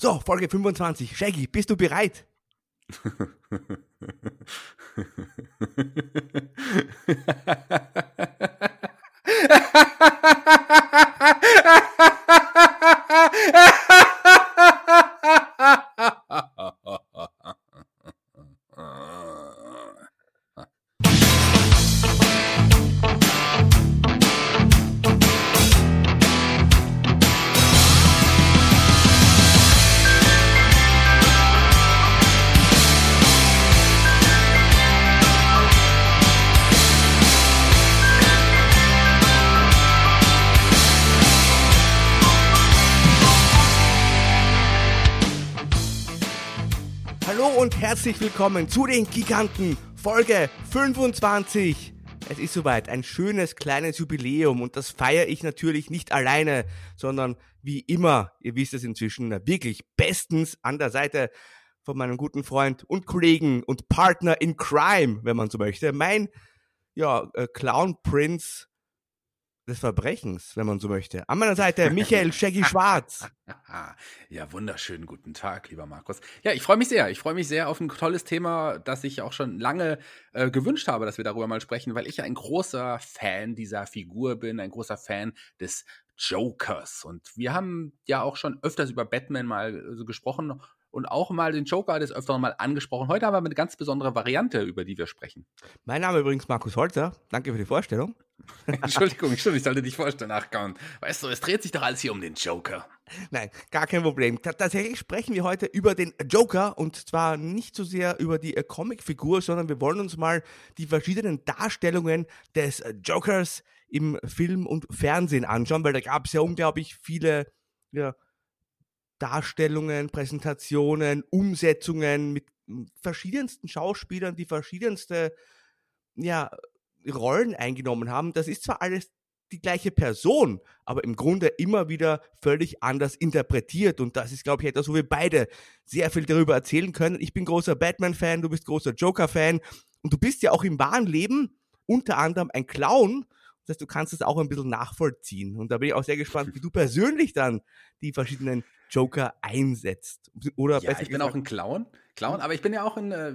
So, Folge 25. Shaggy, bist du bereit? willkommen zu den Giganten, Folge 25. Es ist soweit, ein schönes kleines Jubiläum und das feiere ich natürlich nicht alleine, sondern wie immer, ihr wisst es inzwischen, wirklich bestens an der Seite von meinem guten Freund und Kollegen und Partner in Crime, wenn man so möchte, mein ja, äh, Clown Prince des Verbrechens, wenn man so möchte. An meiner Seite Michael Shaggy Schwarz. Ja, wunderschönen guten Tag, lieber Markus. Ja, ich freue mich sehr. Ich freue mich sehr auf ein tolles Thema, das ich auch schon lange äh, gewünscht habe, dass wir darüber mal sprechen, weil ich ein großer Fan dieser Figur bin, ein großer Fan des Jokers. Und wir haben ja auch schon öfters über Batman mal äh, so gesprochen und auch mal den Joker des Öfteren mal angesprochen. Heute haben wir eine ganz besondere Variante, über die wir sprechen. Mein Name übrigens Markus Holzer. Danke für die Vorstellung. Entschuldigung, Entschuldigung, ich sollte dich vorstellen, nachkauen. Weißt du, es dreht sich doch alles hier um den Joker. Nein, gar kein Problem. Tatsächlich sprechen wir heute über den Joker und zwar nicht so sehr über die äh, Comicfigur, sondern wir wollen uns mal die verschiedenen Darstellungen des äh, Jokers im Film und Fernsehen anschauen, weil da gab es ja unglaublich viele ja, Darstellungen, Präsentationen, Umsetzungen mit verschiedensten Schauspielern, die verschiedenste ja, Rollen eingenommen haben. Das ist zwar alles die gleiche Person, aber im Grunde immer wieder völlig anders interpretiert. Und das ist, glaube ich, etwas, wo wir beide sehr viel darüber erzählen können. Ich bin großer Batman-Fan, du bist großer Joker-Fan und du bist ja auch im wahren Leben unter anderem ein Clown. Das heißt, du kannst es auch ein bisschen nachvollziehen. Und da bin ich auch sehr gespannt, wie du persönlich dann die verschiedenen Joker einsetzt. Oder ja, ich bin auch ein Clown. Clown, aber ich bin ja auch ein äh,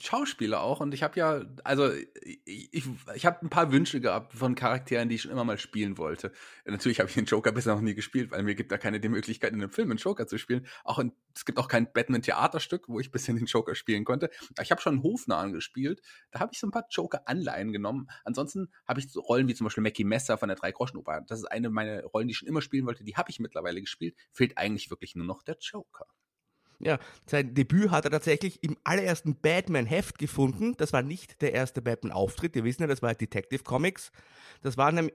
Schauspieler auch und ich habe ja, also ich, ich, ich habe ein paar Wünsche gehabt von Charakteren, die ich schon immer mal spielen wollte. Natürlich habe ich den Joker bisher noch nie gespielt, weil mir gibt da keine die Möglichkeit, in einem Film einen Joker zu spielen. Auch in, es gibt auch kein Batman-Theaterstück, wo ich bisher den Joker spielen konnte. Ich habe schon einen Hofner angespielt, da habe ich so ein paar Joker-Anleihen genommen. Ansonsten habe ich so Rollen wie zum Beispiel Mackie Messer von der Drei-Groschen-Oper. Das ist eine meiner Rollen, die ich schon immer spielen wollte, die habe ich mittlerweile gespielt. Fehlt eigentlich wirklich nur noch der Joker. Ja, sein Debüt hat er tatsächlich im allerersten Batman-Heft gefunden. Das war nicht der erste Batman-Auftritt. Wir wissen ja, das war Detective Comics. Das war in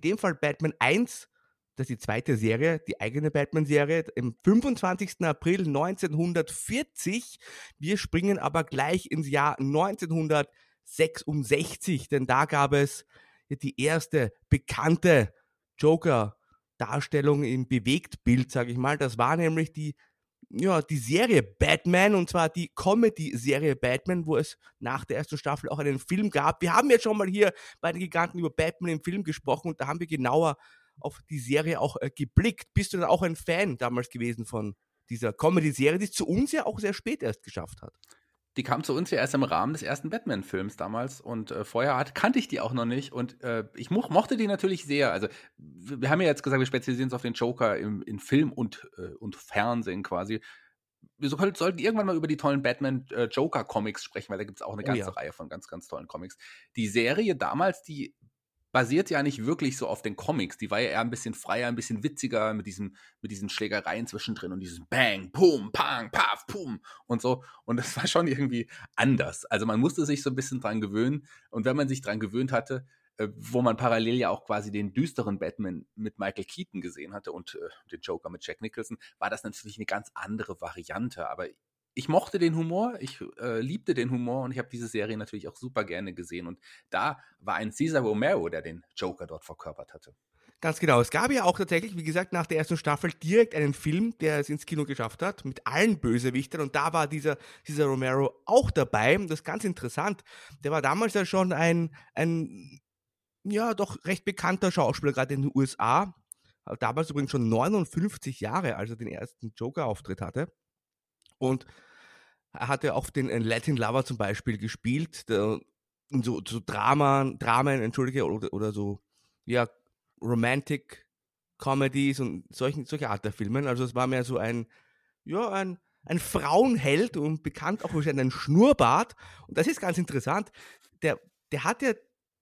dem Fall Batman 1, das ist die zweite Serie, die eigene Batman-Serie, im 25. April 1940. Wir springen aber gleich ins Jahr 1966, denn da gab es die erste bekannte Joker-Darstellung im Bewegtbild, sage ich mal. Das war nämlich die ja, die Serie Batman und zwar die Comedy-Serie Batman, wo es nach der ersten Staffel auch einen Film gab. Wir haben jetzt schon mal hier bei den Giganten über Batman im Film gesprochen und da haben wir genauer auf die Serie auch äh, geblickt. Bist du dann auch ein Fan damals gewesen von dieser Comedy-Serie, die es zu uns ja auch sehr spät erst geschafft hat? Die kam zu uns ja erst im Rahmen des ersten Batman-Films damals und äh, vorher hat, kannte ich die auch noch nicht und äh, ich mo mochte die natürlich sehr. Also wir haben ja jetzt gesagt, wir spezialisieren uns auf den Joker im, in Film und, äh, und Fernsehen quasi. Wir sollten irgendwann mal über die tollen Batman-Joker-Comics äh, sprechen, weil da gibt es auch eine ganze oh ja. Reihe von ganz, ganz tollen Comics. Die Serie damals, die basiert ja nicht wirklich so auf den Comics. Die war ja eher ein bisschen freier, ein bisschen witziger mit diesen, mit diesen Schlägereien zwischendrin und diesem Bang, Pum, Pang, Paf, Pum und so. Und das war schon irgendwie anders. Also man musste sich so ein bisschen dran gewöhnen. Und wenn man sich dran gewöhnt hatte, äh, wo man parallel ja auch quasi den düsteren Batman mit Michael Keaton gesehen hatte und äh, den Joker mit Jack Nicholson, war das natürlich eine ganz andere Variante. Aber ich mochte den Humor, ich äh, liebte den Humor und ich habe diese Serie natürlich auch super gerne gesehen. Und da war ein Cesar Romero, der den Joker dort verkörpert hatte. Ganz genau. Es gab ja auch tatsächlich, wie gesagt, nach der ersten Staffel direkt einen Film, der es ins Kino geschafft hat, mit allen Bösewichtern. Und da war dieser, dieser Romero auch dabei. Und das ist ganz interessant. Der war damals ja schon ein, ein, ja, doch recht bekannter Schauspieler, gerade in den USA damals übrigens schon 59 Jahre, als er den ersten Joker-Auftritt hatte. Und er hatte auch den Latin Lover zum Beispiel gespielt, der, so, so Dramen, Dramen, entschuldige, oder, oder so, ja, Romantic Comedies und solchen, solche Art der Filmen. Also es war mehr so ein, ja, ein, ein Frauenheld und bekannt auch durch einen Schnurrbart. Und das ist ganz interessant. Der, der hat ja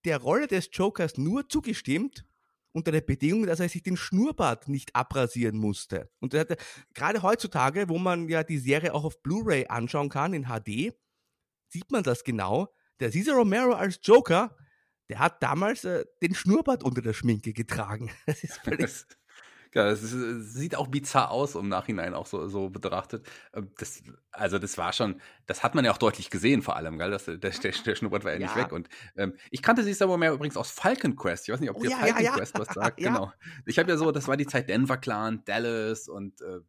der Rolle des Jokers nur zugestimmt, unter der Bedingung, dass er sich den Schnurrbart nicht abrasieren musste. Und hatte, gerade heutzutage, wo man ja die Serie auch auf Blu-ray anschauen kann in HD, sieht man das genau. Der Cesar Romero als Joker, der hat damals äh, den Schnurrbart unter der Schminke getragen. Das ist völlig, Ja, es, sieht auch bizarr aus im Nachhinein auch so, so betrachtet. Ähm, das, also das war schon, das hat man ja auch deutlich gesehen vor allem, gell? Das, der, der, der Schnurrbart war ja, ja, nicht weg. Und ähm, ich kannte sie aber mehr übrigens aus Falcon Quest. Ich weiß nicht, ob oh, dir ja, Falcon ja, Quest was sagt. Genau. Ich habe ja so, das war die Zeit Denver Clan, Dallas und äh,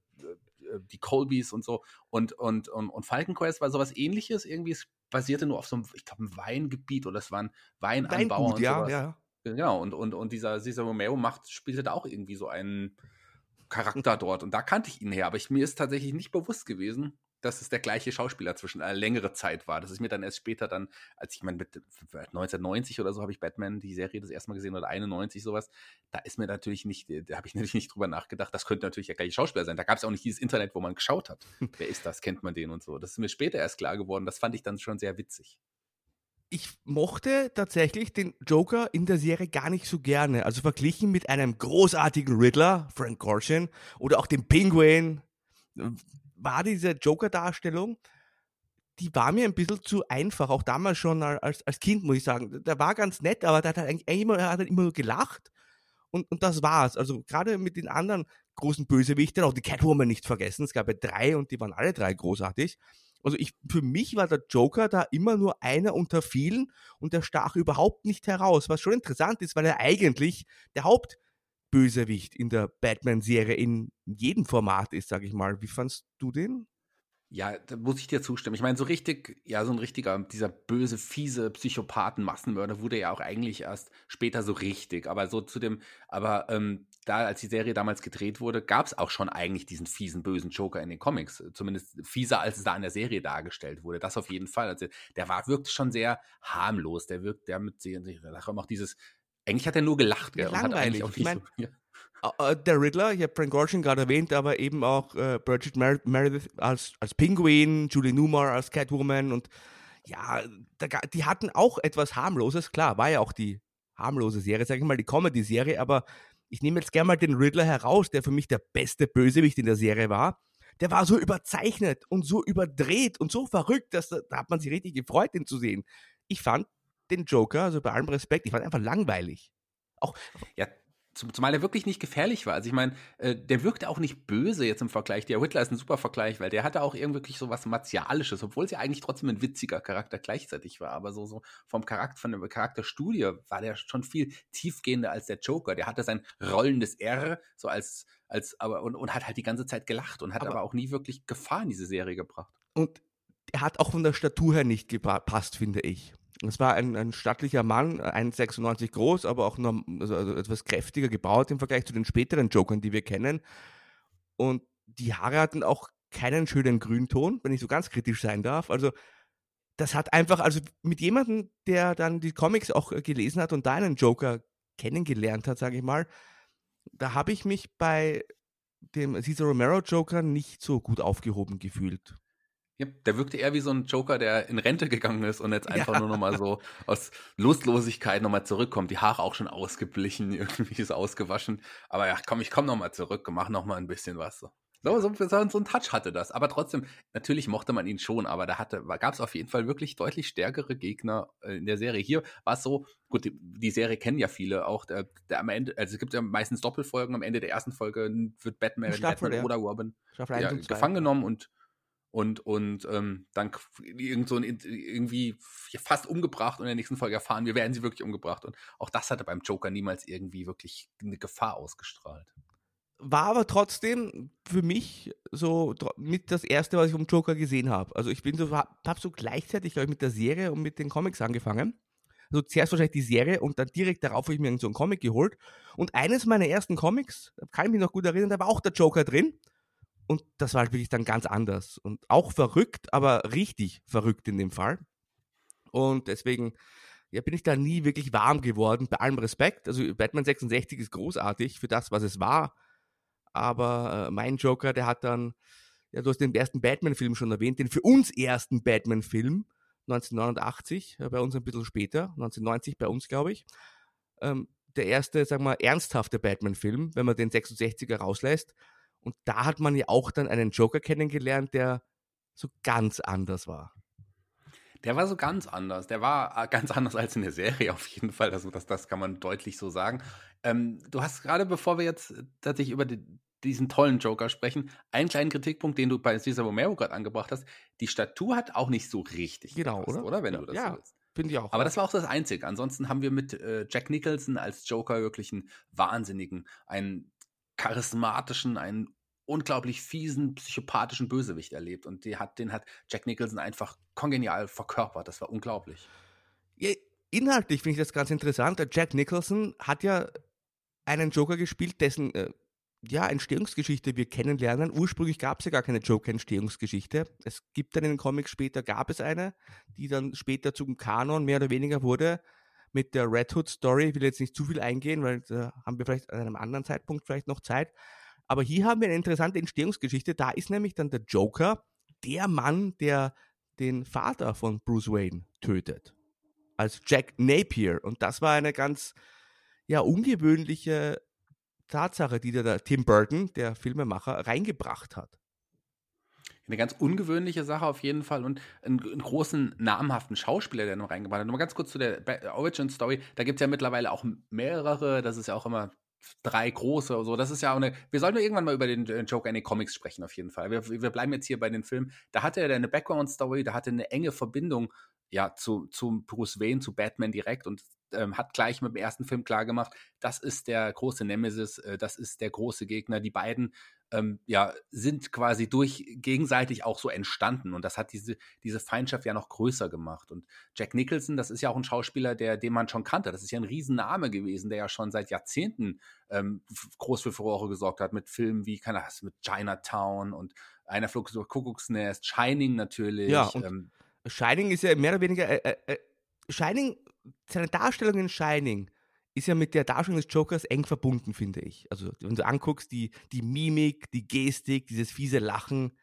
äh, die Colbys und so. Und, und, und, und Falcon Quest war sowas ähnliches. Irgendwie es basierte nur auf so einem, ich glaube, ein Weingebiet oder es waren Weinanbauer Weingut, und ja, sowas. Ja. Genau, und, und, und dieser Cesar Romero macht, spielte da auch irgendwie so einen Charakter dort. Und da kannte ich ihn her. Aber ich, mir ist tatsächlich nicht bewusst gewesen, dass es der gleiche Schauspieler zwischen einer längere Zeit war. Das ist mir dann erst später dann, als ich meine, mit 1990 oder so habe ich Batman, die Serie das erste Mal gesehen oder 91 sowas, da ist mir natürlich nicht, da habe ich natürlich nicht drüber nachgedacht, das könnte natürlich der gleiche Schauspieler sein. Da gab es auch nicht dieses Internet, wo man geschaut hat. Wer ist das? Kennt man den und so. Das ist mir später erst klar geworden. Das fand ich dann schon sehr witzig ich mochte tatsächlich den Joker in der Serie gar nicht so gerne. Also verglichen mit einem großartigen Riddler, Frank Gorshin, oder auch dem Penguin, war diese Joker-Darstellung, die war mir ein bisschen zu einfach. Auch damals schon als, als Kind, muss ich sagen. Der war ganz nett, aber der hat eigentlich immer, er hat immer nur gelacht. Und, und das war's. Also gerade mit den anderen großen Bösewichten, auch die Catwoman nicht vergessen. Es gab ja drei und die waren alle drei großartig. Also ich, für mich war der Joker da immer nur einer unter vielen und der stach überhaupt nicht heraus, was schon interessant ist, weil er eigentlich der Hauptbösewicht in der Batman-Serie in jedem Format ist, sag ich mal. Wie fandst du den? Ja, da muss ich dir zustimmen. Ich meine, so richtig, ja, so ein richtiger, dieser böse, fiese Psychopathen, Massenmörder wurde ja auch eigentlich erst später so richtig. Aber so zu dem, aber ähm, da, als die Serie damals gedreht wurde, gab es auch schon eigentlich diesen fiesen, bösen Joker in den Comics. Zumindest fieser, als es da in der Serie dargestellt wurde. Das auf jeden Fall. Also der war, wirkte schon sehr harmlos. Der wirkt, der mit sich, auch dieses, eigentlich hat er nur gelacht, gell? Und hat eigentlich auch ich mein, so, ja. Äh, der Riddler, ich habe Frank Gorshin gerade erwähnt, aber eben auch äh, Bridget Mer Meredith als, als Penguin, Julie Newmar als Catwoman und ja, da, die hatten auch etwas harmloses, klar, war ja auch die harmlose Serie, sag ich mal, die Comedy-Serie, aber ich nehme jetzt gerne mal den Riddler heraus, der für mich der beste Bösewicht in der Serie war. Der war so überzeichnet und so überdreht und so verrückt, dass da, da hat man sich richtig gefreut, den zu sehen. Ich fand den Joker, also bei allem Respekt, ich fand einfach langweilig. Auch, ja, Zumal er wirklich nicht gefährlich war. Also ich meine, äh, der wirkte auch nicht böse jetzt im Vergleich. Der Whitler ist ein super Vergleich, weil der hatte auch irgendwie so was Martialisches, obwohl es ja eigentlich trotzdem ein witziger Charakter gleichzeitig war. Aber so, so vom Charakter, von der Charakterstudie war der schon viel tiefgehender als der Joker. Der hatte sein rollendes R, so als, als, aber, und, und hat halt die ganze Zeit gelacht und hat aber, aber auch nie wirklich Gefahr in diese Serie gebracht. Und er hat auch von der Statur her nicht gepasst, finde ich. Es war ein, ein stattlicher Mann, 1,96 groß, aber auch noch also, also etwas kräftiger gebaut im Vergleich zu den späteren Jokern, die wir kennen. Und die Haare hatten auch keinen schönen Grünton, wenn ich so ganz kritisch sein darf. Also das hat einfach, also mit jemandem, der dann die Comics auch gelesen hat und da einen Joker kennengelernt hat, sage ich mal, da habe ich mich bei dem Cesar Romero Joker nicht so gut aufgehoben gefühlt. Ja, der wirkte eher wie so ein Joker, der in Rente gegangen ist und jetzt einfach ja. nur nochmal so aus Lustlosigkeit nochmal zurückkommt. Die Haare auch schon ausgeblichen, irgendwie ist ausgewaschen. Aber ja, komm, ich komm nochmal zurück und mach nochmal ein bisschen was. So. So, so, so ein Touch hatte das. Aber trotzdem, natürlich mochte man ihn schon, aber da hatte, gab es auf jeden Fall wirklich deutlich stärkere Gegner äh, in der Serie. Hier war es so, gut, die, die, Serie kennen ja viele auch. Der, der, am Ende, also es gibt ja meistens Doppelfolgen. Am Ende der ersten Folge wird Batman, Staffel, Batman ja. oder Robin ja, gefangen genommen und und, und ähm, dann irgend so ein, irgendwie fast umgebracht und in der nächsten Folge erfahren wir, werden sie wirklich umgebracht. Und auch das hatte beim Joker niemals irgendwie wirklich eine Gefahr ausgestrahlt. War aber trotzdem für mich so mit das erste, was ich vom Joker gesehen habe. Also ich bin so, habe so gleichzeitig, glaube ich, mit der Serie und mit den Comics angefangen. Also zuerst wahrscheinlich die Serie und dann direkt darauf habe ich mir so einen Comic geholt. Und eines meiner ersten Comics, kann ich mich noch gut erinnern, da war auch der Joker drin. Und das war halt wirklich dann ganz anders. Und auch verrückt, aber richtig verrückt in dem Fall. Und deswegen ja, bin ich da nie wirklich warm geworden, bei allem Respekt. Also Batman 66 ist großartig für das, was es war. Aber äh, mein Joker, der hat dann, ja, du hast den ersten Batman-Film schon erwähnt, den für uns ersten Batman-Film 1989, äh, bei uns ein bisschen später, 1990 bei uns, glaube ich. Ähm, der erste, sagen wir, ernsthafte Batman-Film, wenn man den 66er rauslässt. Und da hat man ja auch dann einen Joker kennengelernt, der so ganz anders war. Der war so ganz anders. Der war äh, ganz anders als in der Serie auf jeden Fall. Also das, das kann man deutlich so sagen. Ähm, du hast gerade, bevor wir jetzt tatsächlich über die, diesen tollen Joker sprechen, einen kleinen Kritikpunkt, den du bei Cesar Romero gerade angebracht hast. Die Statur hat auch nicht so richtig genau, gepasst, oder? oder? Wenn ja, du das ja, so willst. Finde ich auch. Aber das war auch das Einzige. Ansonsten haben wir mit äh, Jack Nicholson als Joker wirklich einen Wahnsinnigen, einen charismatischen, einen unglaublich fiesen, psychopathischen Bösewicht erlebt. Und die hat, den hat Jack Nicholson einfach kongenial verkörpert. Das war unglaublich. Ja, inhaltlich finde ich das ganz interessant. Jack Nicholson hat ja einen Joker gespielt, dessen äh, ja, Entstehungsgeschichte wir kennenlernen. Ursprünglich gab es ja gar keine Joker-Entstehungsgeschichte. Es gibt dann in den Comics später, gab es eine, die dann später zum Kanon mehr oder weniger wurde mit der Red Hood Story. Ich will jetzt nicht zu viel eingehen, weil da haben wir vielleicht an einem anderen Zeitpunkt vielleicht noch Zeit. Aber hier haben wir eine interessante Entstehungsgeschichte. Da ist nämlich dann der Joker der Mann, der den Vater von Bruce Wayne tötet. Als Jack Napier. Und das war eine ganz ja, ungewöhnliche Tatsache, die der Tim Burton, der Filmemacher, reingebracht hat. Eine ganz ungewöhnliche Sache auf jeden Fall und einen, einen großen, namhaften Schauspieler, der noch reingebracht hat. Nochmal ganz kurz zu der Origin Story. Da gibt es ja mittlerweile auch mehrere. Das ist ja auch immer drei große oder so. Das ist ja auch eine. Wir sollten irgendwann mal über den Joker in den Comics sprechen, auf jeden Fall. Wir, wir bleiben jetzt hier bei den Filmen. Da hatte er eine Background-Story, da hatte eine enge Verbindung ja zu, zu Bruce Wayne, zu Batman direkt und ähm, hat gleich mit dem ersten Film klargemacht, das ist der große Nemesis, äh, das ist der große Gegner. Die beiden ähm, ja, sind quasi durch gegenseitig auch so entstanden. Und das hat diese, diese Feindschaft ja noch größer gemacht. Und Jack Nicholson, das ist ja auch ein Schauspieler, der, den man schon kannte. Das ist ja ein Riesenname gewesen, der ja schon seit Jahrzehnten ähm, groß für Furore gesorgt hat mit Filmen wie, keine Ahnung, mit Chinatown und einer flog so Kuckucksnest, Shining natürlich. Ja, ähm, Shining ist ja mehr oder weniger, äh, äh, äh Shining, seine Darstellung in Shining ist ja mit der Darstellung des Jokers eng verbunden, finde ich. Also, wenn du anguckst, die, die Mimik, die Gestik, dieses fiese Lachen,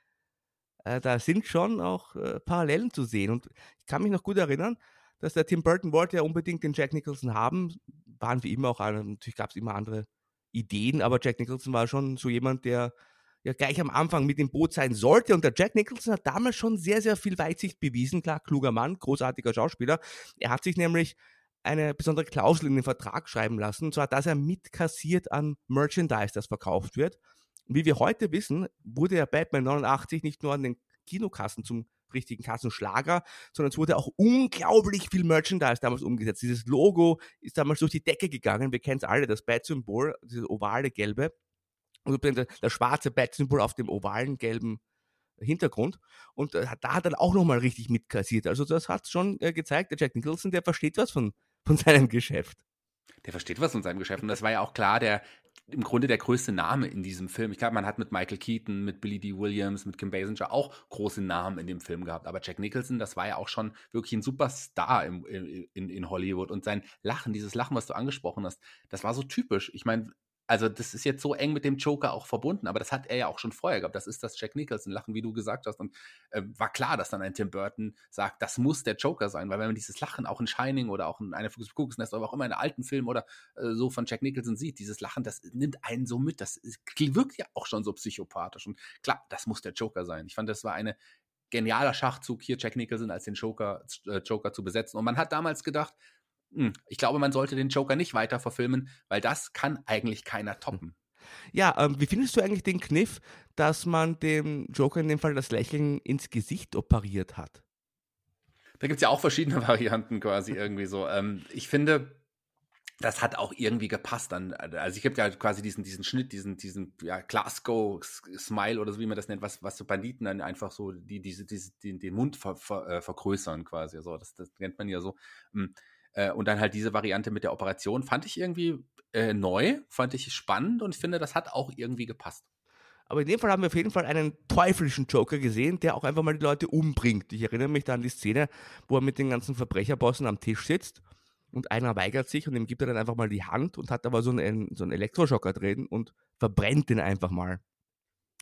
äh, da sind schon auch äh, Parallelen zu sehen. Und ich kann mich noch gut erinnern, dass der Tim Burton wollte ja unbedingt den Jack Nicholson haben. Waren wie immer auch, natürlich gab es immer andere Ideen, aber Jack Nicholson war schon so jemand, der ja gleich am Anfang mit dem Boot sein sollte. Und der Jack Nicholson hat damals schon sehr, sehr viel Weitsicht bewiesen. Klar, kluger Mann, großartiger Schauspieler. Er hat sich nämlich eine besondere Klausel in den Vertrag schreiben lassen, und zwar, dass er mitkassiert an Merchandise, das verkauft wird. wie wir heute wissen, wurde ja Batman 89 nicht nur an den Kinokassen zum richtigen Kassenschlager, sondern es wurde auch unglaublich viel Merchandise damals umgesetzt. Dieses Logo ist damals durch die Decke gegangen. Wir kennen es alle, das Bat-Symbol, dieses ovale gelbe. Und das schwarze Bat-Symbol auf dem ovalen gelben Hintergrund. Und äh, da hat er auch nochmal richtig mitkassiert. Also das hat schon äh, gezeigt, der Jack Nicholson, der versteht was von von seinem Geschäft. Der versteht was von seinem Geschäft. Und das war ja auch klar, der im Grunde der größte Name in diesem Film. Ich glaube, man hat mit Michael Keaton, mit Billy D. Williams, mit Kim Basinger auch große Namen in dem Film gehabt. Aber Jack Nicholson, das war ja auch schon wirklich ein Superstar im, in, in Hollywood. Und sein Lachen, dieses Lachen, was du angesprochen hast, das war so typisch. Ich meine, also das ist jetzt so eng mit dem Joker auch verbunden, aber das hat er ja auch schon vorher gehabt. Das ist das Jack Nicholson-Lachen, wie du gesagt hast. Und äh, war klar, dass dann ein Tim Burton sagt, das muss der Joker sein, weil wenn man dieses Lachen auch in Shining oder auch in einer Kuckucksnest oder auch immer in alten Film oder äh, so von Jack Nicholson sieht, dieses Lachen, das nimmt einen so mit. Das wirkt ja auch schon so psychopathisch. Und klar, das muss der Joker sein. Ich fand, das war eine genialer Schachzug hier, Jack Nicholson als den Joker, äh, Joker zu besetzen. Und man hat damals gedacht, ich glaube, man sollte den Joker nicht weiter verfilmen, weil das kann eigentlich keiner hm. toppen. Ja, ähm, wie findest du eigentlich den Kniff, dass man dem Joker in dem Fall das Lächeln ins Gesicht operiert hat? Da gibt es ja auch verschiedene Varianten quasi irgendwie so. Ähm, ich finde, das hat auch irgendwie gepasst dann. Also ich habe ja quasi diesen, diesen Schnitt, diesen, diesen ja, Glasgow-Smile oder so, wie man das nennt, was, was so Banditen dann einfach so die, diese, diese, den, den Mund ver, ver, äh, vergrößern quasi. So, das, das nennt man ja so. Hm Äh, und dann halt diese Variante mit der Operation fand ich irgendwie äh, neu, fand ich spannend und ich finde, das hat auch irgendwie gepasst. Aber in dem Fall haben wir auf jeden Fall einen teuflischen Joker gesehen, der auch einfach mal die Leute umbringt. Ich erinnere mich da an die Szene, wo er mit den ganzen Verbrecherbossen am Tisch sitzt und einer weigert sich und ihm gibt er dann einfach mal die Hand und hat aber so einen, so einen Elektroschocker drin und verbrennt den einfach mal.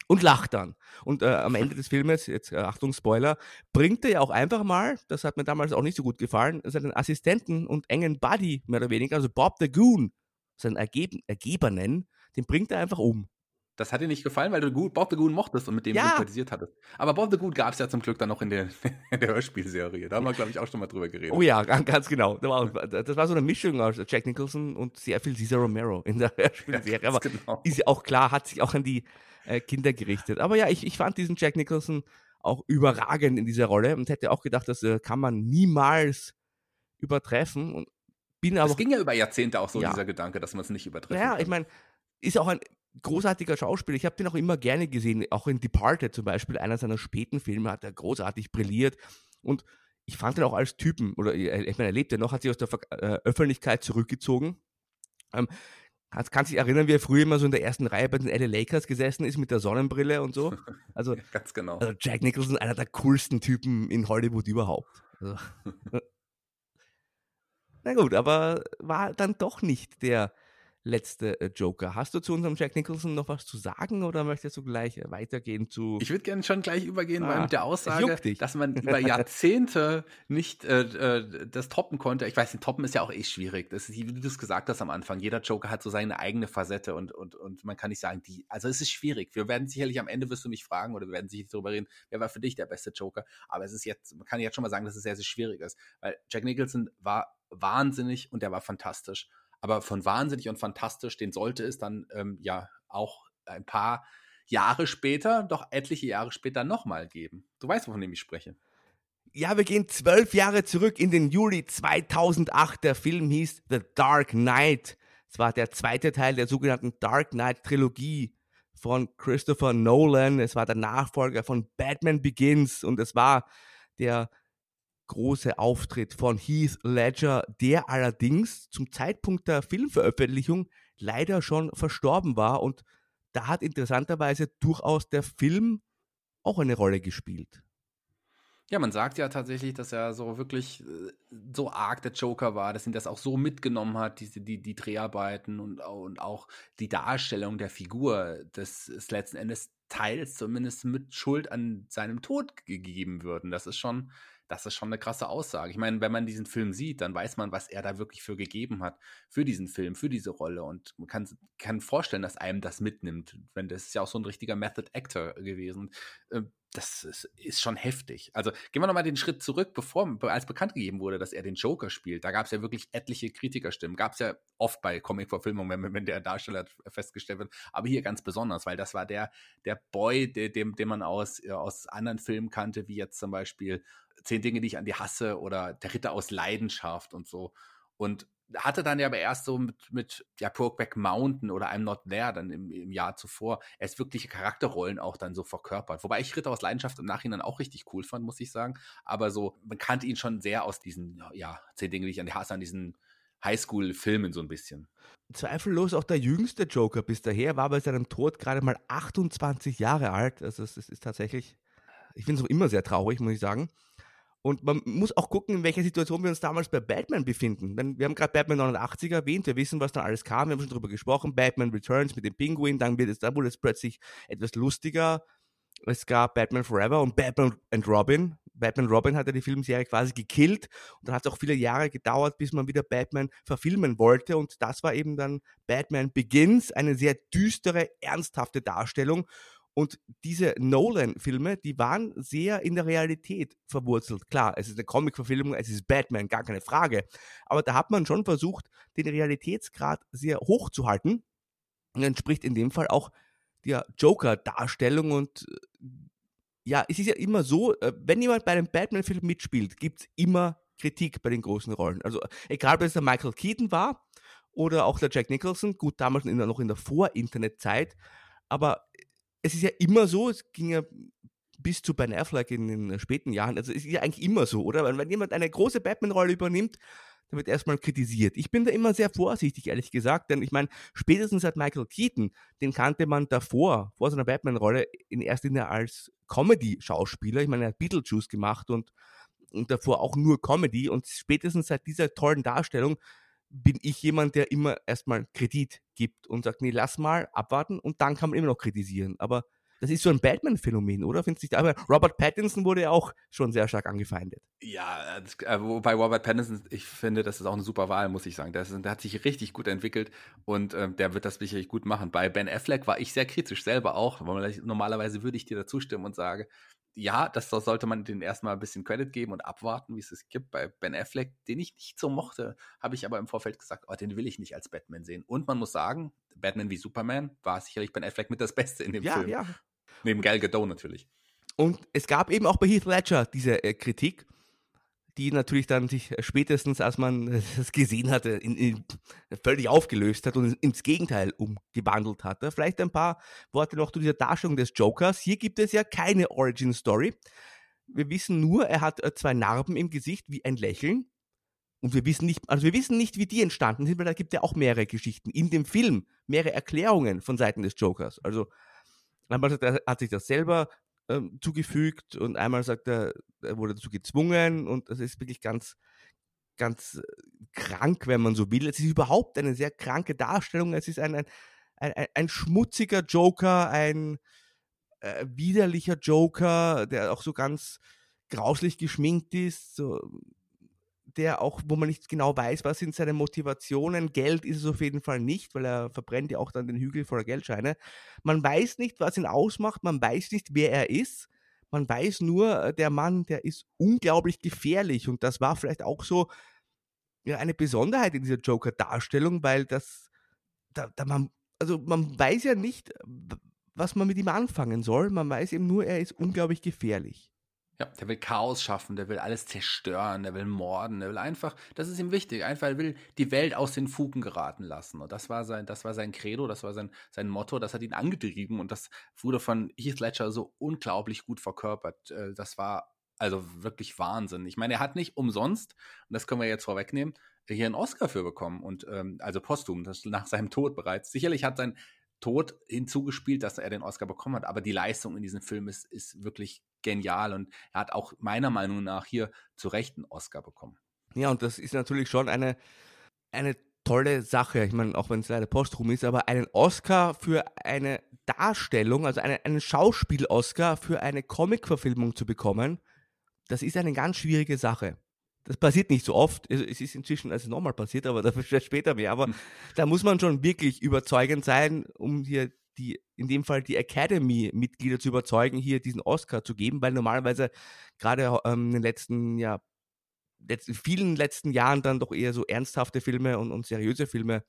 Und lacht dann. Und äh, am Ende des Filmes, jetzt äh, Achtung Spoiler, bringt er ja auch einfach mal, das hat mir damals auch nicht so gut gefallen, seinen Assistenten und engen Buddy, mehr oder weniger, also Bob the Goon, seinen Ergeben, Ergebenen, den bringt er einfach um. Das hat dir nicht gefallen, weil du gut Bob the Goon mochtest und mit dem ja. sympathisiert hattest. Aber Bob the Goon gab es ja zum Glück dann noch in der, in der Hörspielserie. Da haben wir, glaube ich, auch schon mal drüber geredet. Oh ja, ganz genau. Das war, das war so eine Mischung aus Jack Nicholson und sehr viel Cesar Romero in der Hörspielserie. Aber genau. ist ja auch klar, hat sich auch an die äh, Kinder gerichtet. Aber ja, ich, ich fand diesen Jack Nicholson auch überragend in dieser Rolle und hätte auch gedacht, das äh, kann man niemals übertreffen. Und bin aber. Es ging ja über Jahrzehnte auch so, ja. dieser Gedanke, dass man es nicht übertreffen ja, kann. Ja, ich meine, ist auch ein großartiger Schauspieler. Ich habe den auch immer gerne gesehen, auch in Departed zum Beispiel, einer seiner späten Filme hat er großartig brilliert und ich fand ihn auch als Typen, oder ich meine, er lebt ja noch, hat sich aus der äh, Öffentlichkeit zurückgezogen. Ähm, kannst, kannst dich erinnern, wie er früher immer so in der ersten Reihe bei den LA Lakers gesessen ist mit der Sonnenbrille und so? Also, Ganz genau. Also Jack Nicholson, einer der coolsten Typen in Hollywood überhaupt. Also, na gut, aber war dann doch nicht der letzte äh, Joker. Hast du zu unserem Jack Nicholson noch was zu sagen oder möchtest du gleich äh, weitergehen zu. Ich würde gerne schon gleich übergehen, ah, weil mit der Aussage, dass man über Jahrzehnte nicht äh, äh, das toppen konnte. Ich weiß nicht, toppen ist ja auch eh schwierig. Das ist, wie du es gesagt hast am Anfang. Jeder Joker hat so seine eigene Facette und, und, und man kann nicht sagen, die. Also es ist schwierig. Wir werden sicherlich am Ende wirst du mich fragen oder wir werden sicherlich darüber reden, wer war für dich der beste Joker. Aber es ist jetzt, man kann jetzt schon mal sagen, dass es sehr, sehr schwierig ist. Weil Jack Nicholson war wahnsinnig und der war fantastisch. Aber von wahnsinnig und fantastisch, den sollte es dann ähm, ja auch ein paar Jahre später, doch etliche Jahre später nochmal geben. Du weißt, wovon ich spreche. Ja, wir gehen zwölf Jahre zurück in den Juli 2008. Der Film hieß The Dark Knight. Es war der zweite Teil der sogenannten Dark Knight Trilogie von Christopher Nolan. Es war der Nachfolger von Batman Begins und es war der große Auftritt von Heath Ledger, der allerdings zum Zeitpunkt der Filmveröffentlichung leider schon verstorben war und da hat interessanterweise durchaus der Film auch eine Rolle gespielt. Ja, man sagt ja tatsächlich, dass er so wirklich äh, so arg der Joker war, dass ihn das auch so mitgenommen hat, diese, die, die Dreharbeiten und, und auch die Darstellung der Figur, dass es letzten Endes teils zumindest mit Schuld an seinem Tod gegeben würden. Das ist schon, das ist schon eine krasse Aussage. Ich meine, wenn man diesen Film sieht, dann weiß man, was er da wirklich für gegeben hat, für diesen Film, für diese Rolle. Und man kann, kann vorstellen, dass einem das mitnimmt. Wenn das ist ja auch so ein richtiger Method Actor gewesen. Ähm, das ist, ist, schon heftig. Also gehen wir nochmal den Schritt zurück, bevor als bekannt gegeben wurde, dass er den Joker spielt. Da gab es ja wirklich etliche Kritikerstimmen. Gab es ja oft bei Comic-Verfilmungen, wenn, wenn, der Darsteller festgestellt wird. Aber hier ganz besonders, weil das war der, der Boy, der, dem, den man aus, aus anderen Filmen kannte, wie jetzt zum Beispiel Zehn Dinge, die ich an dir hasse oder Der Ritter aus Leidenschaft und so. Und hatte dann ja aber erst so mit, mit ja, Brokeback Mountain oder I'm Not There dann im, im Jahr zuvor erst wirkliche Charakterrollen auch dann so verkörpert. Wobei ich Ritter aus Leidenschaft im Nachhinein auch richtig cool fand, muss ich sagen. Aber so, man kannte ihn schon sehr aus diesen, ja, zehn Dinge, die ich an dir hasse, an diesen Highschool-Filmen so ein bisschen. Zweifellos auch der jüngste Joker bis daher, war bei seinem Tod gerade mal 28 Jahre alt. Also es ist tatsächlich, ich finde es auch immer sehr traurig, muss ich sagen. Und man muss auch gucken, in welcher Situation wir uns damals bei Batman befinden. Denn wir haben gerade Batman 89 erwähnt, wir wissen, was da alles kam, wir haben schon drüber gesprochen, Batman Returns mit dem Pinguin, dann wird es, da wurde es plötzlich etwas lustiger. Es gab Batman Forever und Batman and Robin. Batman Robin hat ja die Filmserie quasi gekillt und dann hat es auch viele Jahre gedauert, bis man wieder Batman verfilmen wollte und das war eben dann Batman Begins, eine sehr düstere, ernsthafte Darstellung und diese Nolan-Filme, die waren sehr in der Realität verwurzelt. Klar, es ist eine Comic-Verfilmung, es ist Batman, gar keine Frage. Aber da hat man schon versucht, den Realitätsgrad sehr hoch zu halten. Und entspricht in dem Fall auch der Joker-Darstellung. Und äh, ja, es ist ja immer so, äh, wenn jemand bei einem Batman-Film mitspielt, gibt es immer Kritik bei den großen Rollen. Also egal, ob es der Michael Keaton war oder auch der Jack Nicholson, gut, damals noch in der Vor-Internet-Zeit, aber es ist ja immer so, es ging ja bis zu Ben Affleck in den späten Jahren, also es ist ja eigentlich immer so, oder? Wenn jemand eine große Batman-Rolle übernimmt, da wird erstmal kritisiert. Ich bin da immer sehr vorsichtig, ehrlich gesagt, denn ich meine, spätestens seit Michael Keaton, den kannte man davor, vor seiner Batman-Rolle, in erster Linie als Comedy-Schauspieler. Ich meine, er hat Beetlejuice gemacht und, und davor auch nur Comedy und spätestens seit dieser tollen Darstellung bin ich jemand, der immer erstmal Kredit gibt und sagt, nee, lass mal abwarten und dann kann man immer noch kritisieren. Aber das ist so ein Batman-Phänomen, oder? Findest du Aber Robert Pattinson wurde ja auch schon sehr stark angefeindet. Ja, das, äh, wobei Robert Pattinson, ich finde, das ist auch eine super Wahl, muss ich sagen. Der, ist, der hat sich richtig gut entwickelt und äh, der wird das sicherlich gut machen. Bei Ben Affleck war ich sehr kritisch selber auch. Normalerweise würde ich dir da zustimmen und sage, ja, das sollte man den erstmal ein bisschen Credit geben und abwarten, wie es es gibt. Bei Ben Affleck, den ich nicht so mochte, habe ich aber im Vorfeld gesagt, oh, den will ich nicht als Batman sehen. Und man muss sagen, Batman wie Superman war sicherlich Ben Affleck mit das Beste in dem ja, Film. Ja, Neben Gal Gadot natürlich. Und es gab eben auch bei Heath Ledger diese äh, Kritik, die natürlich dann sich spätestens, als man es gesehen hatte, in, in, völlig aufgelöst hat und ins Gegenteil umgewandelt hatte. Vielleicht ein paar Worte noch zu dieser Darstellung des Jokers. Hier gibt es ja keine Origin Story. Wir wissen nur, er hat äh, zwei Narben im Gesicht wie ein Lächeln. Und wir wissen nicht, also wir wissen nicht, wie die entstanden sind, weil da gibt es ja auch mehrere Geschichten in dem Film, mehrere Erklärungen von Seiten des Jokers. Also einmal hat sich das selber ähm, zugefügt und einmal sagt er, er wurde dazu gezwungen und das ist wirklich ganz, ganz äh, krank, wenn man so will. Es ist überhaupt eine sehr kranke Darstellung. Es ist ein, ein, ein, ein schmutziger Joker, ein äh, widerlicher Joker, der auch so ganz grauslich geschminkt ist, so der auch, wo man nicht genau weiß, was sind seine Motivationen. Geld ist es auf jeden Fall nicht, weil er verbrennt ja auch dann den Hügel voller Geldscheine. Man weiß nicht, was ihn ausmacht, man weiß nicht, wer er ist. Man weiß nur, äh, der Mann, der ist unglaublich gefährlich und das war vielleicht auch so ja, eine Besonderheit in dieser Joker-Darstellung, weil das, da, da man, also man weiß ja nicht, was man mit ihm anfangen soll. Man weiß eben nur, er ist unglaublich gefährlich. Ja, der will Chaos schaffen, der will alles zerstören, der will morden, der will einfach, das ist ihm wichtig, einfach er will die Welt aus den Fugen geraten lassen. Und das war sein, das war sein Credo, das war sein, sein Motto, das hat ihn angetrieben und das wurde von Heath Ledger so unglaublich gut verkörpert. Äh, das war also wirklich Wahnsinn. Ich meine, er hat nicht umsonst, und das können wir jetzt vorwegnehmen, hier einen Oscar für bekommen und ähm, also posthum, das nach seinem Tod bereits. Sicherlich hat sein Tod hinzugespielt, dass er den Oscar bekommen hat, aber die Leistung in diesem Film ist, ist wirklich genial und er hat auch meiner Meinung nach hier zu Recht einen Oscar bekommen. Ja, und das ist natürlich schon eine, eine tolle Sache. Ich meine, auch wenn es leider posthum ist, aber einen Oscar für eine Darstellung, also eine, einen Schauspiel-Oscar für eine Comic-Verfilmung zu bekommen, das ist eine ganz schwierige Sache. Das passiert nicht so oft. Es ist inzwischen also nochmal passiert, aber dafür später mehr. Aber hm. da muss man schon wirklich überzeugend sein, um hier die, in dem Fall die Academy-Mitglieder zu überzeugen, hier diesen Oscar zu geben, weil normalerweise gerade ähm, in den letzten, ja, letzten, vielen letzten Jahren dann doch eher so ernsthafte Filme und, und seriöse Filme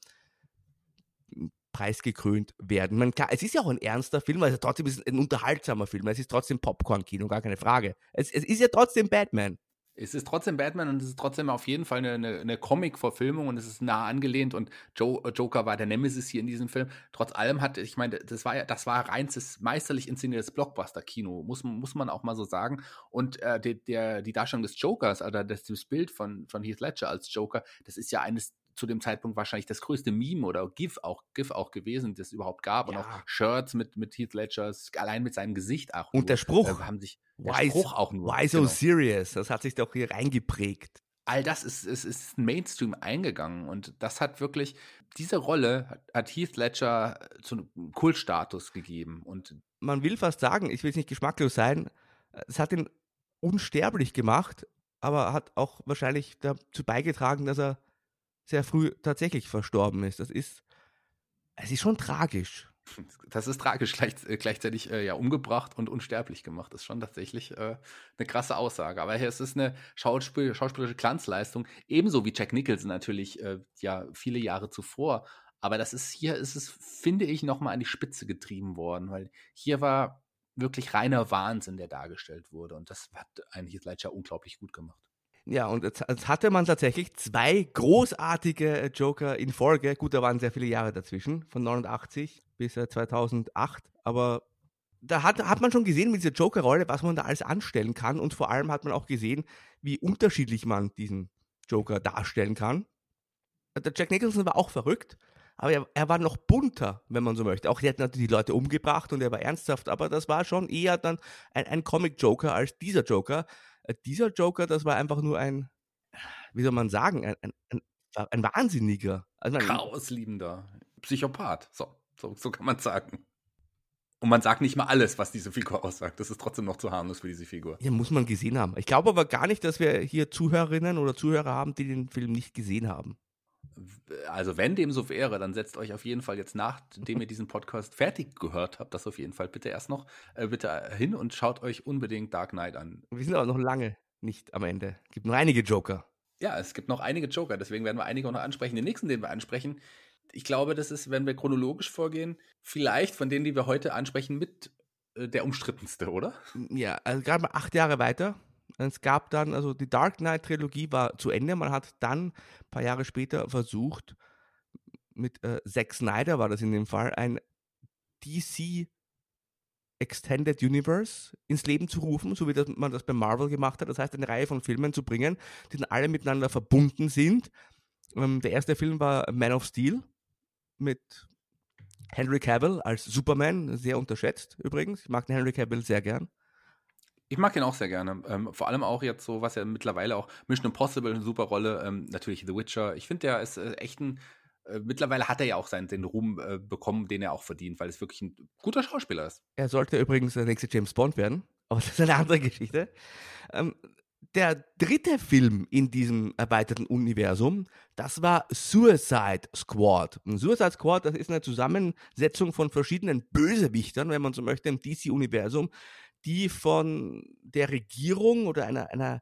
preisgekrönt werden. Man kann, es ist ja auch ein ernster Film, also trotzdem ist es ein unterhaltsamer Film. Es ist trotzdem Popcorn-Kino, gar keine Frage. Es, es ist ja trotzdem Batman es ist trotzdem Batman und es ist trotzdem auf jeden Fall eine, eine, eine Comic-Verfilmung und es ist nah angelehnt und Joe, äh, Joker war der Nemesis hier in diesem Film. Trotz allem hat, ich meine, das war ja, das war reinstes, meisterlich inszeniertes Blockbuster-Kino, muss, muss man auch mal so sagen. Und äh, der, der, die Darstellung des Jokers, also das, das Bild von, von Heath Ledger als Joker, das ist ja eines zu dem Zeitpunkt wahrscheinlich das größte Meme oder GIF auch, GIF auch gewesen, das es überhaupt gab. Ja. Und auch Shirts mit, mit Heath Ledgers, allein mit seinem Gesicht auch. Und der Spruch. Äh, haben sich, der why Spruch auch nur. Why so genau. serious? Das hat sich doch hier reingeprägt. All das ist, ist, ist Mainstream eingegangen und das hat wirklich, diese Rolle hat, hat Heath Ledger zu einem Kultstatus gegeben. Und man will fast sagen, ich will es nicht geschmacklos sein, es hat ihn unsterblich gemacht, aber hat auch wahrscheinlich dazu beigetragen, dass er sehr früh tatsächlich verstorben ist. Das ist, es ist schon tragisch. Das ist tragisch, gleich, äh, gleichzeitig äh, ja umgebracht und unsterblich gemacht. Das ist schon tatsächlich äh, eine krasse Aussage. Aber es ist eine Schauspiel, schauspielerische Glanzleistung, ebenso wie Jack Nicholson natürlich äh, ja viele Jahre zuvor. Aber das ist hier, ist es, finde ich, nochmal an die Spitze getrieben worden, weil hier war wirklich reiner Wahnsinn, der dargestellt wurde. Und das hat Heath Ledger unglaublich gut gemacht. Ja, und jetzt, hatte man tatsächlich zwei großartige äh, Joker in Folge. Gut, da waren sehr viele Jahre dazwischen, von 89 bis 2008. Aber da hat, hat man schon gesehen mit dieser Joker-Rolle, was man da alles anstellen kann. Und vor allem hat man auch gesehen, wie unterschiedlich man diesen Joker darstellen kann. Der Jack Nicholson war auch verrückt, aber er, er, war noch bunter, wenn man so möchte. Auch er hat natürlich die Leute umgebracht und er war ernsthaft, aber das war schon eher dann ein, ein Comic-Joker als dieser Joker. Äh, dieser Joker, das war einfach nur ein, wie soll man sagen, ein, ein, ein Wahnsinniger. Also Chaosliebender Psychopath. So, so, so kann man sagen. Und man sagt nicht mal alles, was diese Figur aussagt. Das ist trotzdem noch zu harmlos für diese Figur. Ja, muss man gesehen haben. Ich glaube aber gar nicht, dass wir hier Zuhörerinnen oder Zuhörer haben, die den Film nicht gesehen haben. Also wenn dem so wäre, dann setzt euch auf jeden Fall jetzt nachdem ihr diesen Podcast fertig gehört habt, das auf jeden Fall bitte erst noch äh, bitte hin und schaut euch unbedingt Dark Knight an. Wir sind aber noch lange nicht am Ende. Es gibt noch einige Joker. Ja, es gibt noch einige Joker, deswegen werden wir einige auch noch ansprechen. Den nächsten, den wir ansprechen, ich glaube, das ist, wenn wir chronologisch vorgehen, vielleicht von denen, die wir heute ansprechen, mit äh, der umstrittenste, oder? Ja, also gerade mal acht Jahre weiter. Es gab dann, also die Dark Knight-Trilogie war zu Ende. Man hat dann ein paar Jahre später versucht, mit äh, Zack Snyder war das in dem Fall, ein DC Extended Universe ins Leben zu rufen, so wie das, man das bei Marvel gemacht hat. Das heißt, eine Reihe von Filmen zu bringen, die dann alle miteinander verbunden sind. Ähm, der erste Film war Man of Steel mit Henry Cavill als Superman, sehr unterschätzt übrigens. Ich mag den Henry Cavill sehr gern. Ich mag ihn auch sehr gerne. Ähm, vor allem auch jetzt so, was ja mittlerweile auch Mission Impossible eine super Rolle, ähm, natürlich The Witcher. Ich finde, der ist äh, echt ein. Äh, mittlerweile hat er ja auch seinen den Ruhm äh, bekommen, den er auch verdient, weil es wirklich ein guter Schauspieler ist. Er sollte übrigens der nächste James Bond werden, aber das ist eine andere Geschichte. Ähm, der dritte Film in diesem erweiterten Universum, das war Suicide Squad. Und Suicide Squad, das ist eine Zusammensetzung von verschiedenen Bösewichtern, wenn man so möchte, im DC-Universum, die von der Regierung oder einer, einer,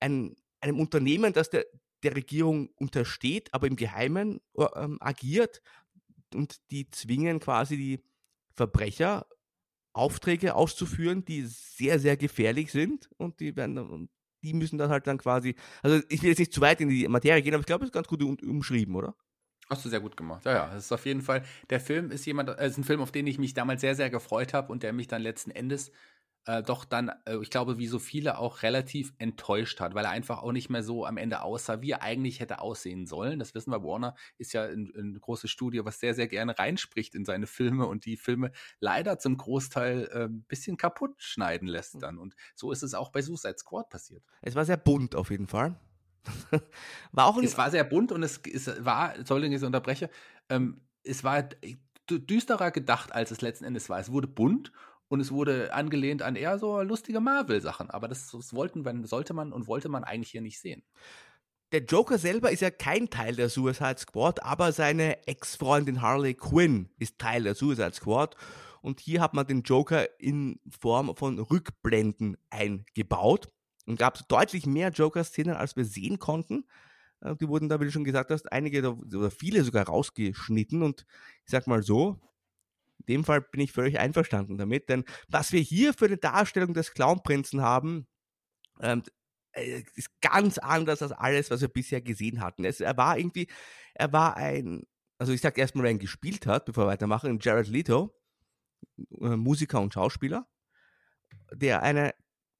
ein, einem Unternehmen, das der, der Regierung untersteht, aber im Geheimen äh, ähm, agiert und die zwingen quasi die Verbrecher Aufträge auszuführen, die sehr, sehr gefährlich sind und die werden die müssen das halt dann quasi, also ich will jetzt nicht zu weit in die Materie gehen, aber ich glaube, es ist ganz gut umschrieben, oder? Hast du sehr gut gemacht. Ja, ja, es ist auf jeden Fall, der Film ist jemand, äh, ist ein Film, auf den ich mich damals sehr, sehr gefreut habe und der mich dann letzten Endes äh, doch dann, äh, ich glaube, wie so viele auch relativ enttäuscht hat, weil er einfach auch nicht mehr so am Ende aussah, wie er eigentlich hätte aussehen sollen. Das wissen wir, Warner ist ja ein, ein großes Studio, was sehr, sehr gerne reinspricht in seine Filme und die Filme leider zum Großteil ein äh, bisschen kaputt schneiden lässt hm. dann. Und so ist es auch bei Suicide Squad passiert. Es war sehr bunt auf jeden Fall. war auch es war sehr bunt und es, es war, soll ich unterbreche, ähm, es war düsterer gedacht, als es letzten Endes war. Es wurde bunt und es wurde angelehnt an eher so lustige Marvel-Sachen. Aber das, das wollten, sollte man und wollte man eigentlich hier nicht sehen. Der Joker selber ist ja kein Teil der Suicide Squad, aber seine Ex-Freundin Harley Quinn ist Teil der Suicide Squad. Und hier hat man den Joker in Form von Rückblenden eingebaut. Und gab es deutlich mehr Joker-Szenen, als wir sehen konnten. Äh, die wurden da, wie du schon gesagt hast, einige oder viele sogar rausgeschnitten. Und ich sag mal so, in dem Fall bin ich völlig einverstanden damit, denn was wir hier für eine Darstellung des Clownprinzen haben, ähm, äh, ist ganz anders als alles, was wir bisher gesehen hatten. Es, er war irgendwie, er war ein, also ich sag erstmal, wer ihn gespielt hat, bevor wir weitermachen, Jared Leto, äh, Musiker und Schauspieler, der eine,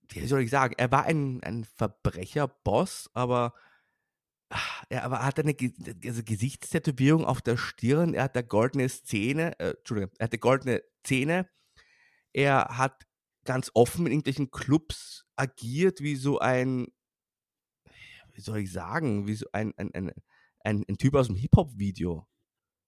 wie soll ich sagen, er war ein, ein Verbrecherboss, aber ja, aber er hat eine also Gesichtstätowierung auf der Stirn, er hat eine goldene Szene, äh, Entschuldigung, er hat eine goldene Zähne, er hat ganz offen in irgendwelchen Clubs agiert, wie so ein, wie soll ich sagen, wie so ein, ein, ein, ein, ein Typ aus dem Hip-Hop-Video.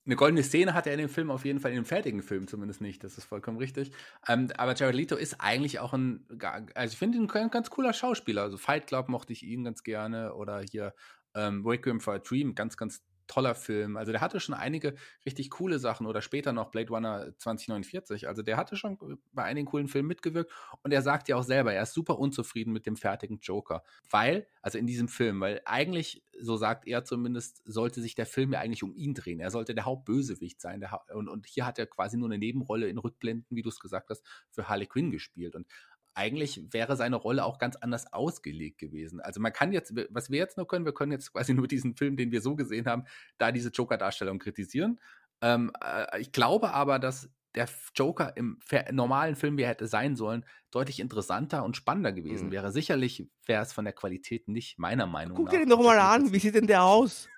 Eine goldene Szene hat er in dem Film auf jeden Fall, in dem fertigen Film zumindest nicht, das ist vollkommen richtig. Ähm, aber Jared Leto ist eigentlich auch ein, also ich finde ihn ein ganz cooler Schauspieler. Also Fight Club mochte ich ihn ganz gerne oder hier ähm, Requiem for a Dream, ganz, ganz toller Film. Also der hatte schon einige richtig coole Sachen oder später noch Blade Runner 2049. Also der hatte schon bei einigen coolen Filmen mitgewirkt und er sagt ja auch selber, er ist super unzufrieden mit dem fertigen Joker, weil, also in diesem Film, weil eigentlich, so sagt er zumindest, sollte sich der Film ja eigentlich um ihn drehen. Er sollte der Hauptbösewicht sein. Der ha und, und hier hat er quasi nur eine Nebenrolle in Rückblenden, wie du es gesagt hast, für Harley Quinn gespielt. Und eigentlich wäre seine Rolle auch ganz anders ausgelegt gewesen. Also man kann jetzt, was wir jetzt nur können, wir können jetzt quasi nur diesen Film, den wir so gesehen haben, da diese Joker-Darstellung kritisieren. Ähm, äh, ich glaube aber, dass der Joker im normalen Film, wie er hätte sein sollen, deutlich interessanter und spannender gewesen mhm. wäre. Sicherlich wäre es von der Qualität nicht meiner Meinung Guck nach. Guck dir den nochmal an, wie sieht denn der aus?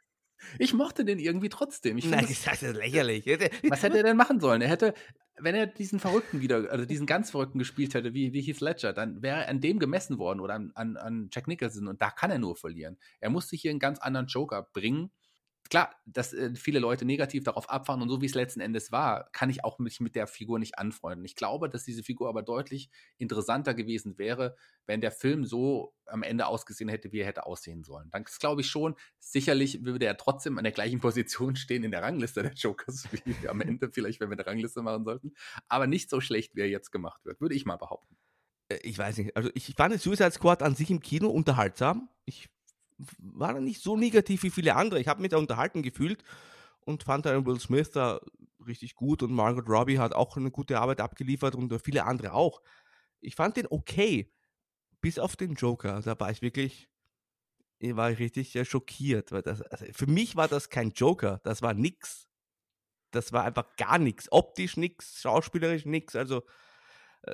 Ich mochte den irgendwie trotzdem. Ich Nein, das ist lächerlich. Was hätte er denn machen sollen? Er hätte, wenn er diesen Verrückten wieder, also diesen ganz Verrückten gespielt hätte, wie, wie Heath Ledger, dann wäre er an dem gemessen worden oder an, an, an Jack Nicholson und da kann er nur verlieren. Er musste hier einen ganz anderen Joker bringen klar, dass äh, viele Leute negativ darauf abfahren und so wie es letzten Endes war, kann ich auch mich mit der Figur nicht anfreunden. Ich glaube, dass diese Figur aber deutlich interessanter gewesen wäre, wenn der Film so am Ende ausgesehen hätte, wie er hätte aussehen sollen. Dann glaube ich schon, sicherlich würde er trotzdem an der gleichen Position stehen in der Rangliste der Jokers, wie am Ende vielleicht, wenn wir eine Rangliste machen sollten, aber nicht so schlecht, wie er jetzt gemacht wird, würde ich mal behaupten. Äh, ich weiß nicht, also ich fand Suicide Squad an sich im Kino unterhaltsam. Ich war nicht so negativ wie viele andere. Ich habe mich da unterhalten gefühlt und fand einen Will Smith da richtig gut und Margaret Robbie hat auch eine gute Arbeit abgeliefert und viele andere auch. Ich fand den okay, bis auf den Joker. Da war ich wirklich, ich war richtig äh, schockiert. Weil das, also für mich war das kein Joker, das war nix. Das war einfach gar nichts. Optisch nichts, schauspielerisch nichts. Also äh,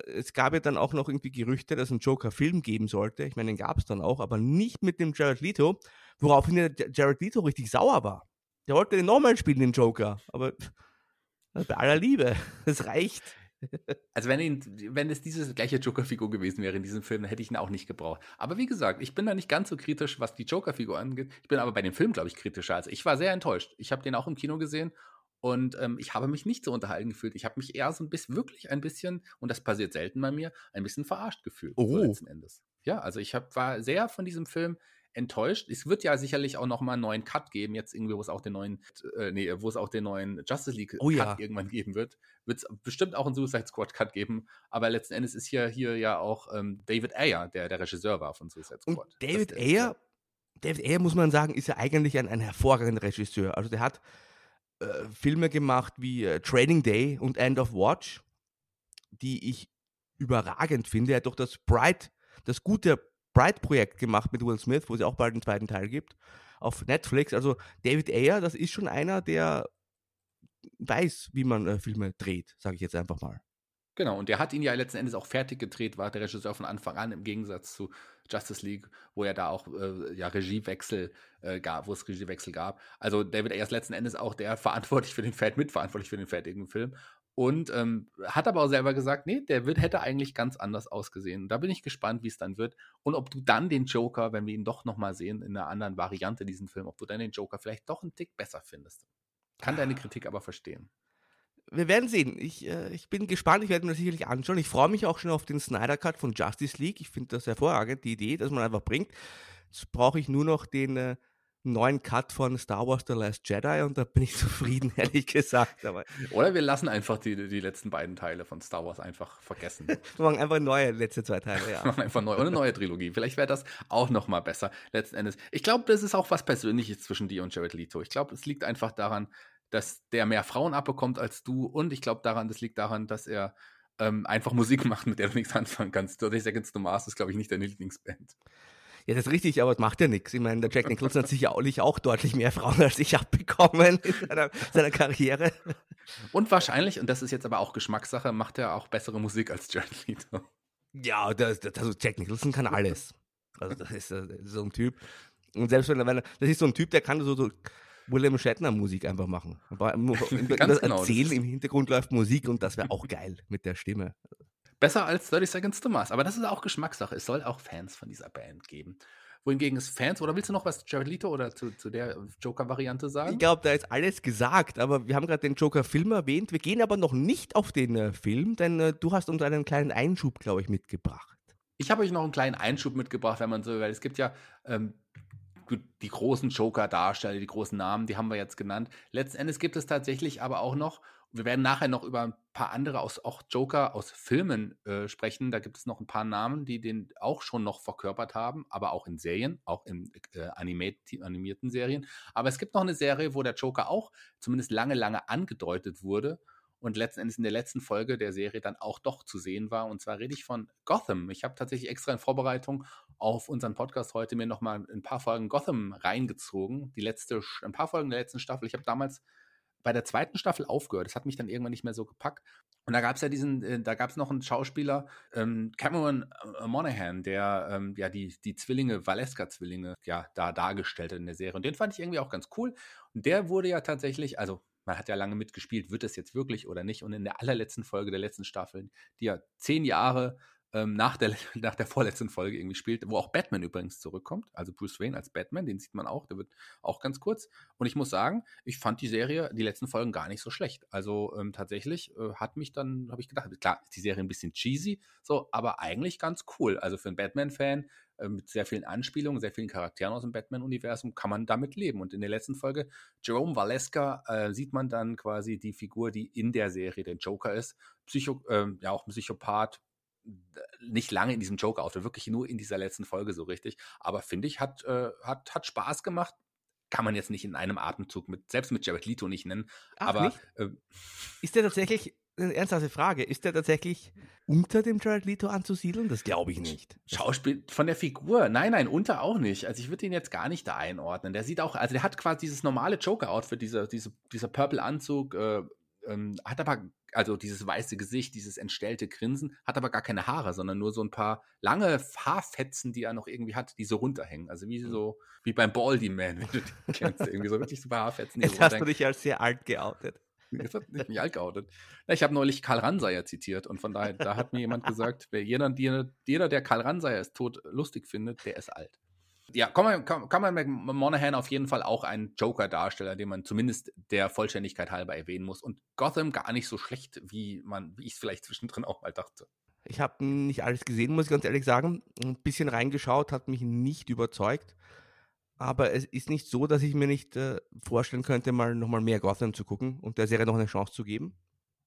es gab ja dann auch noch irgendwie Gerüchte, dass es einen Joker-Film geben sollte. Ich meine, den gab es dann auch, aber nicht mit dem Jared Leto, woraufhin der Jared Leto richtig sauer war. Der wollte den nochmal spielen, den Joker. Aber bei aller Liebe, es reicht. Also wenn, ihn, wenn es diese gleiche Joker-Figur gewesen wäre in diesem Film, hätte ich ihn auch nicht gebraucht. Aber wie gesagt, ich bin da nicht ganz so kritisch, was die Joker-Figur angeht. Ich bin aber bei dem Film, glaube ich, kritischer. Also ich war sehr enttäuscht. Ich habe den auch im Kino gesehen und ähm, ich habe mich nicht so unterhalten gefühlt. Ich habe mich eher so ein bisschen, wirklich ein bisschen, und das passiert selten bei mir, ein bisschen verarscht gefühlt. Oh. So letzten Endes. Ja, also ich hab, war sehr von diesem Film enttäuscht. Es wird ja sicherlich auch noch mal einen neuen Cut geben, jetzt irgendwie, wo es auch den neuen, äh, nee, wo es auch den neuen Justice League oh, Cut ja. irgendwann geben wird. Wird es bestimmt auch einen Suicide Squad Cut geben. Aber letzten Endes ist hier, hier ja auch ähm, David Ayer, der der Regisseur war von Suicide Squad. Und David Ayer, David Ayer, muss man sagen, ist ja eigentlich ein, ein hervorragender Regisseur. Also der hat äh, Filme gemacht wie äh, Training Day und End of Watch, die ich überragend finde. Er hat doch das Bright, das gute Bright-Projekt gemacht mit Will Smith, wo es auch bald einen zweiten Teil gibt, auf Netflix. Also David Ayer, das ist schon einer, der weiß, wie man äh, Filme dreht, sage ich jetzt einfach mal. Genau, und der hat ihn ja letzten Endes auch fertig gedreht, war der Regisseur von Anfang an, im Gegensatz zu Justice League, wo er da auch äh, ja, Regiewechsel äh, gab, wo es Regiewechsel gab. Also David Ayer ist letzten Endes auch der verantwortlich für den Fett, mitverantwortlich für den fertigen Film. Und ähm, hat aber auch selber gesagt, nee, der wird, hätte eigentlich ganz anders ausgesehen. Da bin ich gespannt, wie es dann wird. Und ob du dann den Joker, wenn wir ihn doch nochmal sehen, in einer anderen Variante, diesen Film, ob du dann den Joker vielleicht doch einen Tick besser findest. Kann deine Kritik aber verstehen wir werden sehen. Ich, äh, ich bin gespannt, ich werde mir das sicherlich anschauen. Ich freue mich auch schon auf den Snyder Cut von Justice League. Ich finde das hervorragend, die Idee, dass man einfach bringt. Jetzt brauche ich nur noch den äh, neuen Cut von Star Wars The Last Jedi und da bin ich zufrieden, ehrlich gesagt. Aber Oder wir lassen einfach die, die letzten beiden Teile von Star Wars einfach vergessen. wir machen einfach neue letzte zwei Teile, ja. wir machen einfach neu, eine neue Trilogie. Vielleicht wäre das auch nochmal besser, letzten Endes. Ich glaube, das ist auch was Persönliches zwischen dir und Jared Leto. Ich glaube, es liegt einfach daran, dass der mehr Frauen abbekommt als du. Und ich glaube daran, das liegt daran, dass er ähm, einfach Musik macht, mit der du nichts anfangen kannst. 30 Seconds to Mars ist, glaube ich, nicht deine Lieblingsband. Ja, das ist richtig, aber es macht ja nichts. Ich meine, der Jack Nicholson hat sicherlich auch deutlich mehr Frauen als ich abbekommen in seiner, seiner, Karriere. Und wahrscheinlich, und das ist jetzt aber auch Geschmackssache, macht er auch bessere Musik als Jared Leto. Ja, das, das, also Jack Nicholson kann alles. Also das ist, das ist so ein Typ. Und selbst wenn er, das ist so ein Typ, der kann so, so William Shatner Musik einfach machen. Aber das genau, Erzählen das im Hintergrund läuft Musik und das wäre auch geil mit der Stimme. Besser als 30 Seconds to Mars. Aber das ist auch Geschmackssache. Es soll auch Fans von dieser Band geben. Wohingegen es Fans, oder willst du noch was zu Jared Leto oder zu, zu der Joker-Variante sagen? Ich glaube, da ist alles gesagt, aber wir haben gerade den Joker-Film erwähnt. Wir gehen aber noch nicht auf den äh, Film, denn äh, du hast uns einen kleinen Einschub, glaube ich, mitgebracht. Ich habe euch noch einen kleinen Einschub mitgebracht, wenn man so, weil es gibt ja ähm, die großen Joker-Darsteller, die großen Namen, die haben wir jetzt genannt. Letzten Endes gibt es tatsächlich aber auch noch, wir werden nachher noch über ein paar andere aus auch Joker aus Filmen äh, sprechen. Da gibt es noch ein paar Namen, die den auch schon noch verkörpert haben, aber auch in Serien, auch in äh, animierten Serien. Aber es gibt noch eine Serie, wo der Joker auch zumindest lange, lange angedeutet wurde und letzten Endes in der letzten Folge der Serie dann auch doch zu sehen war. Und zwar rede ich von Gotham. Ich habe tatsächlich extra in Vorbereitung auf unseren Podcast heute mir nochmal ein paar Folgen Gotham reingezogen. Die letzte, ein paar Folgen der letzten Staffel. Ich habe damals bei der zweiten Staffel aufgehört. Das hat mich dann irgendwann nicht mehr so gepackt. Und da gab es ja diesen, äh, da gab es noch einen Schauspieler, ähm, Cameron Monaghan, der ähm, ja die, die Zwillinge, Valeska-Zwillinge, ja, da dargestellt hat in der Serie. Und den fand ich irgendwie auch ganz cool. Und der wurde ja tatsächlich, also man hat ja lange mitgespielt, wird das jetzt wirklich oder nicht? Und in der allerletzten Folge der letzten Staffel, die ja zehn Jahre ähm, nach, der, nach der vorletzten Folge irgendwie spielt, wo auch Batman übrigens zurückkommt, also Bruce Wayne als Batman, den sieht man auch, der wird auch ganz kurz. Und ich muss sagen, ich fand die Serie, die letzten Folgen gar nicht so schlecht. Also ähm, tatsächlich äh, hat mich dann, habe ich gedacht, klar, ist die Serie ein bisschen cheesy, so, aber eigentlich ganz cool. Also für einen Batman-Fan äh, mit sehr vielen Anspielungen, sehr vielen Charakteren aus dem Batman-Universum kann man damit leben. Und in der letzten Folge, Jerome Valeska, äh, sieht man dann quasi die Figur, die in der Serie der Joker ist. Psycho, äh, ja, auch ein Psychopath, nicht lange in diesem Joker auftritt, wirklich nur in dieser letzten Folge so richtig. Aber finde ich, hat, äh, hat, hat Spaß gemacht. Kann man jetzt nicht in einem Atemzug mit, selbst mit Jared Leto nicht nennen. Ach, aber nicht? Äh, ist der tatsächlich, eine ernsthafte Frage, ist der tatsächlich unter dem Jared Leto anzusiedeln? Das glaube ich nicht. Schauspiel von der Figur? Nein, nein, unter auch nicht. Also ich würde ihn jetzt gar nicht da einordnen. Der sieht auch, also der hat quasi dieses normale Joker-Outfit, dieser, diese, dieser Purple-Anzug, äh, ähm, hat aber, also dieses weiße Gesicht, dieses entstellte Grinsen, hat aber gar keine Haare, sondern nur so ein paar lange Haarfetzen, die er noch irgendwie hat, die so runterhängen. Also wie hm. so, wie beim Baldy Man, wenn du den kennst, irgendwie so wirklich paar Haarfetzen. Jetzt hast du dich als sehr alt geoutet. Jetzt hat mich alt geoutet. Ich habe neulich Karl Ranseier zitiert und von daher, da hat mir jemand gesagt, wer jeder, jeder, der Karl Ranseier ist tot lustig findet, der ist alt ja, kann man mit Monaghan auf jeden Fall auch einen Joker-Darsteller, den man zumindest der Vollständigkeit halber erwähnen muss. Und Gotham gar nicht so schlecht, wie man, wie ich es vielleicht zwischendrin auch mal dachte. Ich habe nicht alles gesehen, muss ich ganz ehrlich sagen. Ein bisschen reingeschaut, hat mich nicht überzeugt. Aber es ist nicht so, dass ich mir nicht äh, vorstellen könnte, mal nochmal mehr Gotham zu gucken und der Serie noch eine Chance zu geben.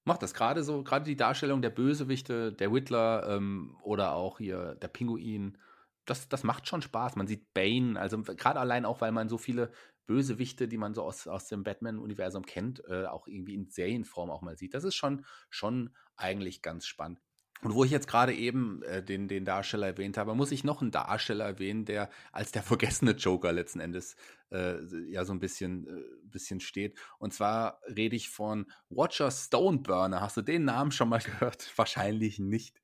Macht das gerade so, gerade die Darstellung der Bösewichte, der Whittler ähm, oder auch hier der Pinguin das, das macht schon Spaß. Man sieht Bane, also gerade allein auch, weil man so viele Bösewichte, die man so aus, aus dem Batman-Universum kennt, äh, auch irgendwie in Serienform auch mal sieht. Das ist schon, schon eigentlich ganz spannend. Und wo ich jetzt gerade eben äh, den, den Darsteller erwähnt habe, muss ich noch einen Darsteller erwähnen, der als der vergessene Joker letzten Endes äh, ja so ein bisschen, äh, bisschen steht. Und zwar rede ich von Watcher Stoneburner. Hast du den Namen schon mal gehört? Wahrscheinlich nicht.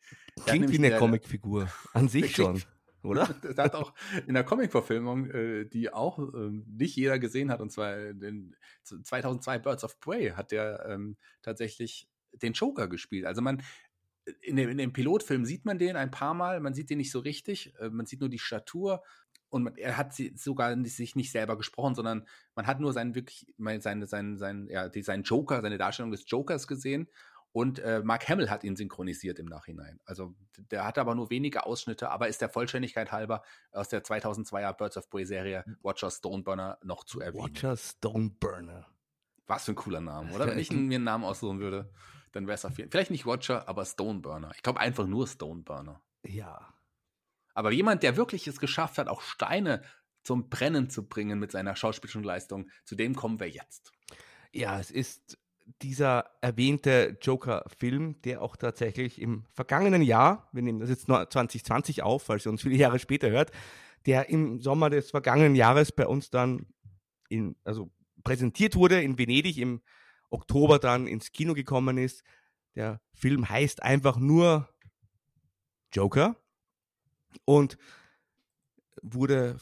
Klingt wie eine Comicfigur. An sich schon oder? Der hat auch in der Comic-Verfilmung, äh, die auch ähm, nicht jeder gesehen hat, und zwar in 2002 Birds of Prey, hat der ähm, tatsächlich den Joker gespielt. Also man, in dem, in dem Pilotfilm sieht man den ein paar Mal, man sieht den nicht so richtig, äh, man sieht nur die Statur und man, er hat sie sogar sich nicht selber gesprochen, sondern man hat nur seinen wirklich, seinen, seinen, seinen, ja, die, seinen Joker, seine Darstellung des Jokers gesehen und äh, Mark Hamill hat ihn synchronisiert im Nachhinein. Also der hat aber nur wenige Ausschnitte, aber ist der Vollständigkeit halber aus der 2002er Birds of Prey Serie hm. Watcher Stoneburner noch zu erwähnen. Watcher Stoneburner. Was für ein cooler Name, oder? Wenn ich mir einen Namen aussuchen würde, dann wäre es auf jeden Fall, vielleicht nicht Watcher, aber Stoneburner. Ich glaube einfach nur Stoneburner. Ja. Aber jemand, der wirklich es geschafft hat, auch Steine zum Brennen zu bringen mit seiner schauspielerischen Leistung, zu dem kommen wir jetzt. Ja, es ist dieser erwähnte Joker-Film, der auch tatsächlich im vergangenen Jahr, wir nehmen das jetzt nur 2020 auf, falls ihr uns viele Jahre später hört, der im Sommer des vergangenen Jahres bei uns dann in, also präsentiert wurde in Venedig, im Oktober dann ins Kino gekommen ist. Der Film heißt einfach nur Joker und wurde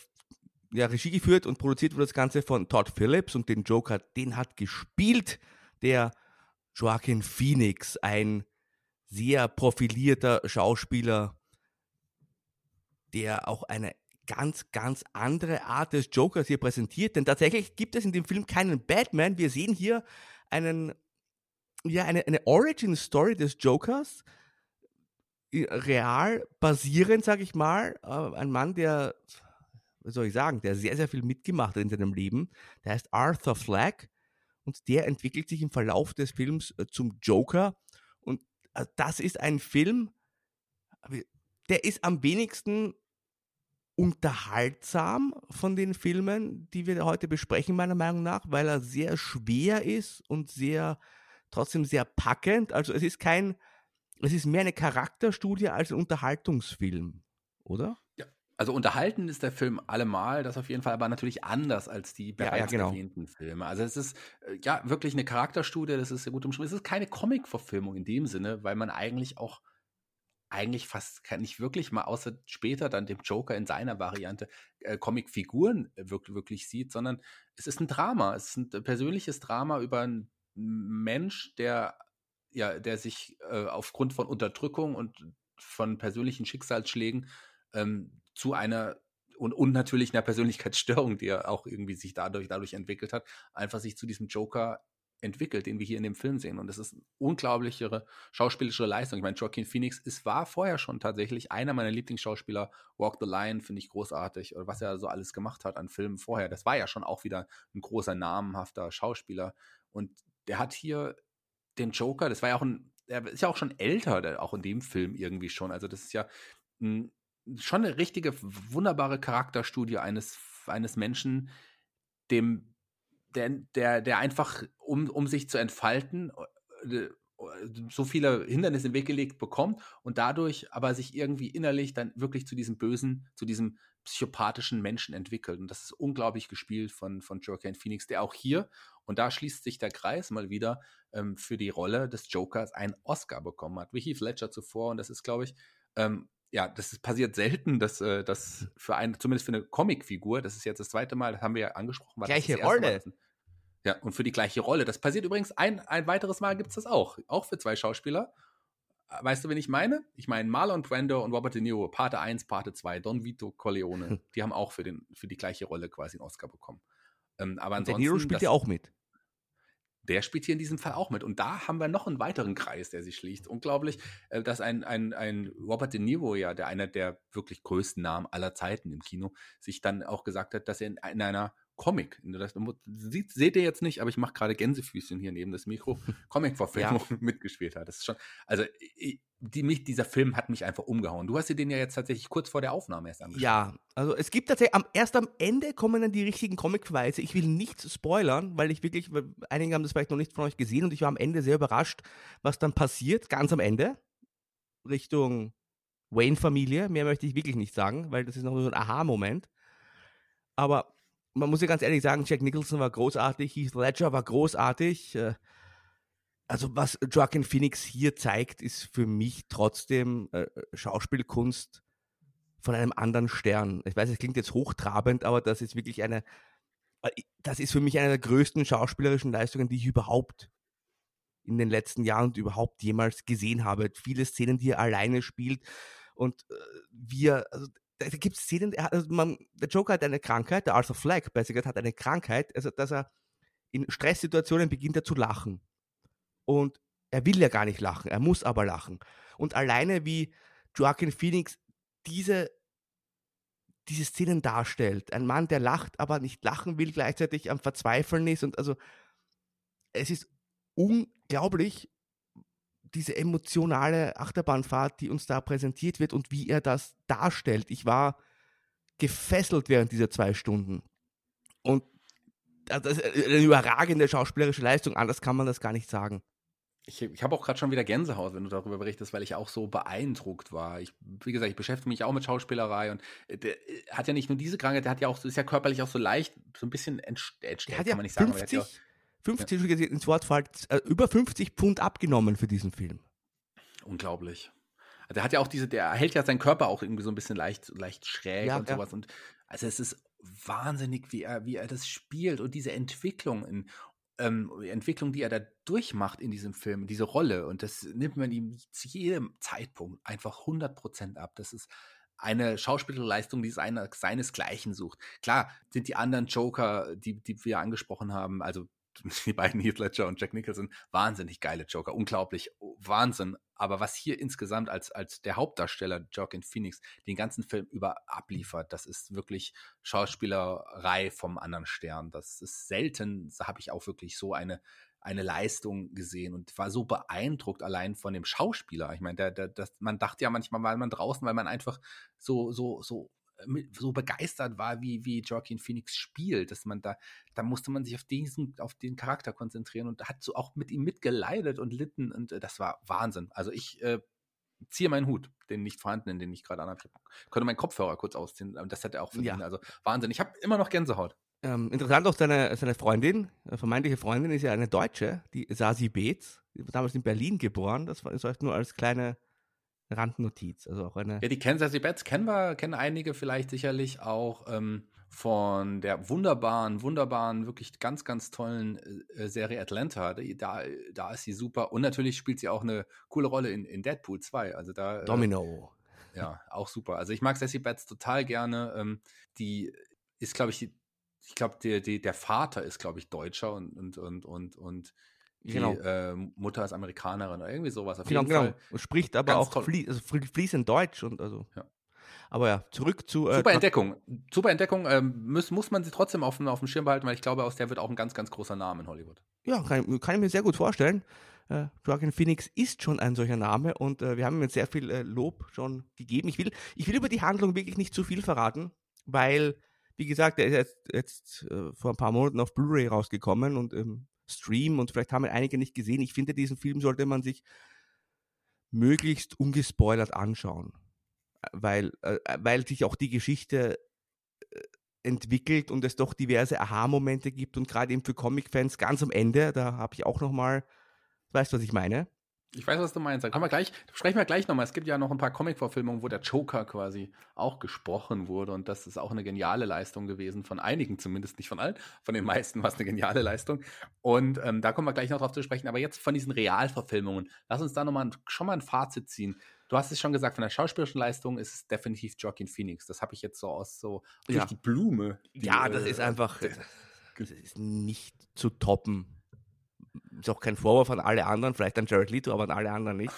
ja, Regie geführt und produziert wurde das Ganze von Todd Phillips und den Joker, den hat gespielt der Joaquin Phoenix, ein sehr profilierter Schauspieler, der auch eine ganz, ganz andere Art des Jokers hier präsentiert. Denn tatsächlich gibt es in dem Film keinen Batman. Wir sehen hier einen, ja, eine, eine Origin-Story des Jokers, real basierend, sag ich mal. Äh, ein Mann, der, was soll ich sagen, der sehr, sehr viel mitgemacht hat in seinem Leben. Der heißt Arthur Flagg und der entwickelt sich im Verlauf des Films äh, zum Joker. Und äh, das ist ein Film, der ist am wenigsten unterhaltsam von den Filmen, die wir heute besprechen, meiner Meinung nach, weil er sehr schwer ist und sehr, trotzdem sehr packend. Also es ist kein, es ist mehr eine Charakterstudie als ein Unterhaltungsfilm, oder? Ja, also unterhalten ist der Film allemal, das auf jeden Fall, aber natürlich anders als die Ja, ja, bereits genau. erwähnten Filme. Also es ist äh, ja wirklich eine Charakterstudie, das ist sehr gut umschrieben. Es ist keine Comic-Verfilmung in dem Sinne, weil man eigentlich auch eigentlich fast nicht wirklich mal außer später dann dem Joker in seiner Variante äh, Comicfiguren wirklich, wirklich sieht, sondern es ist ein Drama. Es ist ein äh, persönliches Drama über einen Mensch, der ja, der sich äh, aufgrund von Unterdrückung und von persönlichen Schicksalsschlägen ähm, zu einer und, und natürlich einer Persönlichkeitsstörung, die er auch irgendwie sich dadurch, dadurch entwickelt hat, einfach sich zu diesem Joker entwickelt, den wir hier in dem Film sehen. Und das ist eine unglaublichere schauspielerische Leistung. Ich meine, Joaquin Phoenix ist, war vorher schon tatsächlich einer meiner Lieblingsschauspieler. Walk the Line finde ich großartig. Oder was er so alles gemacht hat an Filmen vorher. Das war ja schon auch wieder ein großer, namhafter Schauspieler. Und der hat hier den Joker, das war ja auch ein, er ist ja auch schon älter, der, auch in dem Film irgendwie schon. Also das ist ja ein, schon eine richtige, wunderbare Charakterstudie eines, eines Menschen, dem, der, der, der einfach, um, um sich zu entfalten, äh, so viele Hindernisse im Weg gelegt bekommt und dadurch aber sich irgendwie innerlich dann wirklich zu diesem bösen, zu diesem psychopathischen Menschen entwickelt. Und das ist unglaublich gespielt von, von Joaquin Phoenix, der auch hier, und da schließt sich der Kreis mal wieder, ähm, für die Rolle des Jokers einen Oscar bekommen hat, wie Heath Ledger zuvor. Und das ist, glaube ich, ähm, ja, das ist passiert selten, dass äh, das für ein, zumindest für eine Comicfigur, das ist jetzt das zweite Mal, das haben wir ja angesprochen. Gleiche Mal, Rolle. dass- ja, und für die gleiche Rolle. Das passiert übrigens ein, ein weiteres Mal gibt es das auch. Auch für zwei Schauspieler. Weißt du, wen ich meine? Ich meine Marlon Brando und Robert De Niro, Parte 1, Parte 2, Don Vito Corleone. Die haben auch für, den, für die gleiche Rolle quasi einen Oscar bekommen. Ähm, aber Und ansonsten, De Niro spielt das, ja auch mit. Der spielt hier in diesem Fall auch mit. Und da haben wir noch einen weiteren Kreis, der sich schließt. Unglaublich, äh, dass ein, ein, ein Robert De Niro, ja, der einer der wirklich größten Namen aller Zeiten im Kino, sich dann auch gesagt hat, dass er in, in einer Comic, das sieht, seht ihr jetzt nicht, aber ich mache gerade Gänsefüßchen hier neben das Mikro, Comic-Verfilmung mitgespielt hat. Das ist schon, also ich- die, mich, dieser Film hat mich einfach umgehauen. Du hast dir den ja jetzt tatsächlich kurz vor der Aufnahme erst angeschaut. Ja, also es gibt tatsächlich, am, erst am Ende kommen dann die richtigen Comic-Verweise. Ich will nichts spoilern, weil ich wirklich, einige haben das vielleicht noch nicht von euch gesehen und ich war am Ende sehr überrascht, was dann passiert, ganz am Ende, Richtung Wayne-Familie. Mehr möchte ich wirklich nicht sagen, weil das ist noch so ein Aha-Moment. Aber man muss ja ganz ehrlich sagen, Jack Nicholson war großartig, Heath Ledger war großartig. äh, Also was Joaquin Phoenix hier zeigt, ist für mich trotzdem äh, Schauspielkunst von einem anderen Stern. Ich weiß, es klingt jetzt hochtrabend, aber das ist wirklich eine, äh, das ist für mich eine der größten schauspielerischen Leistungen, die ich überhaupt in den letzten Jahren und überhaupt jemals gesehen habe. Viele Szenen, die er alleine spielt und äh, wie er, also, da, gibt es Szenen, hat, also man, der Joker hat eine Krankheit, der Arthur Fleck, besser gesagt, hat eine Krankheit, also dass er in Stresssituationen beginnt er zu lachen. Und er will ja gar nicht lachen, er muss aber lachen. Und alleine wie Joaquin Phoenix diese, diese Szenen darstellt. Ein Mann, der lacht, aber nicht lachen will, gleichzeitig am Verzweifeln ist. Und also, es ist unglaublich, diese emotionale Achterbahnfahrt, die uns da präsentiert wird und wie er das darstellt. Ich war gefesselt während dieser zwei Stunden. Und das ist eine überragende schauspielerische Leistung, anders kann man das gar nicht sagen. Ich, ich habe auch gerade schon wieder Gänsehaut, wenn du darüber berichtest, weil ich auch so beeindruckt war. Ich, wie gesagt, ich beschäftige mich auch mit Schauspielerei und äh, der äh, hat ja nicht nur diese Krankheit, der hat ja auch, ist ja körperlich auch so leicht, so ein bisschen entstellt, Der hat kann ja man nicht sagen. aber er hat 50, ja 50 Entschuldigung, ins Wort fällt, äh, über 50 Pfund abgenommen für diesen Film. Unglaublich. Also Der hat ja auch diese, der hält ja seinen Körper auch irgendwie so ein bisschen leicht, leicht schräg Ja, und ja. sowas. Und also es ist wahnsinnig, wie er, wie er das spielt und diese Entwicklung in ähm, Entwicklung, die er da durchmacht in diesem Film, diese Rolle. Und das nimmt man ihm zu jedem Zeitpunkt einfach 100% ab. Das ist eine Schauspielerleistung, die seine, seinesgleichen sucht. Klar sind die anderen Joker, die, die wir angesprochen haben, also die beiden Heath Ledger und Jack Nicholson, wahnsinnig geile Joker, unglaublich, Wahnsinn. Aber was hier insgesamt als, als der Hauptdarsteller Joaquin Phoenix den ganzen Film über abliefert, das ist wirklich Schauspielerei vom anderen Stern. Das ist selten, da habe ich auch wirklich so eine, eine Leistung gesehen und war so beeindruckt allein von dem Schauspieler. Ich meine, der, der, das, man dachte ja manchmal, weil man draußen, weil man einfach so, so, so so begeistert war, wie, wie Joaquin Phoenix spielt, dass man da, da musste man sich auf diesen, auf den Charakter konzentrieren und hat so auch mit ihm mitgeleidet und litten und äh, das war Wahnsinn. Also ich, äh, ziehe meinen Hut, den nicht vorhandenen, den ich gerade anhabe. Ich könnte meinen Kopfhörer kurz ausziehen, das hat er auch verdient. Ja. Also Wahnsinn. Ich habe immer noch Gänsehaut. Ähm, interessant auch seine, seine Freundin, äh, vermeintliche Freundin ist ja eine Deutsche, die Sasi Beetz, die war damals in Berlin geboren. Das war das nur als kleine Randnotiz. Also auch eine. Ja, die kennen Sasi Beetz, kennen wir, kennen einige vielleicht sicherlich auch ähm, von der wunderbaren, wunderbaren, wirklich ganz, ganz tollen äh, Serie Atlanta. Da, da ist sie super. Und natürlich spielt sie auch eine coole Rolle in, in Deadpool 2. Also da. Äh, Domino. Äh, ja, auch super. Also ich mag Sassy Betts total gerne. Ähm, die ist, glaube ich, die, ich glaube, der, die, der Vater ist, glaube ich, Deutscher und, und, und, und, und die genau. äh, Mutter ist Amerikanerin oder irgendwie sowas. Auf genau, jeden genau. Fall. Spricht aber auch flie also fließend Deutsch und also. Ja. Aber ja, zurück zu. Äh, Super Entdeckung. Super Entdeckung. Ähm, muss, muss man sie trotzdem auf, auf dem Schirm behalten, weil ich glaube, aus der wird auch ein ganz, ganz großer Name in Hollywood. Ja, kann, kann ich mir sehr gut vorstellen. Äh, Joaquin Phoenix ist schon ein solcher Name und äh, wir haben ihm sehr viel äh, Lob schon gegeben. Ich will, ich will über die Handlung wirklich nicht zu viel verraten, weil, wie gesagt, er ist jetzt, jetzt äh, vor ein paar Monaten auf Blu-ray rausgekommen und im Stream und vielleicht haben wir einige nicht gesehen. Ich finde, diesen Film sollte man sich möglichst ungespoilert anschauen weil, äh, weil sich auch die Geschichte äh, entwickelt und es doch diverse Aha-Momente gibt und gerade eben für Comic-Fans ganz am Ende, da habe ich auch nochmal, weißt du, was ich meine? Ich weiß, was du meinst. Dann wir gleich, sprechen wir gleich nochmal. Es gibt ja noch ein paar Comic-Verfilmungen, wo der Joker quasi auch gesprochen wurde. Und das ist auch eine geniale Leistung gewesen. Von einigen zumindest, nicht von allen. Von den meisten war es eine geniale Leistung. Und ähm, da kommen wir gleich noch drauf zu sprechen. Aber jetzt von diesen Realverfilmungen. Lass uns da nochmal schon mal ein Fazit ziehen. Du hast es schon gesagt, von der schauspielerischen Leistung ist es definitiv Joaquin Phoenix. Das habe ich jetzt so aus so durch ja. die Blume. Die, ja, das äh, ist einfach, das ist nicht zu toppen. Ist auch kein Vorwurf an alle anderen, vielleicht an Jared Leto, aber an alle anderen nicht.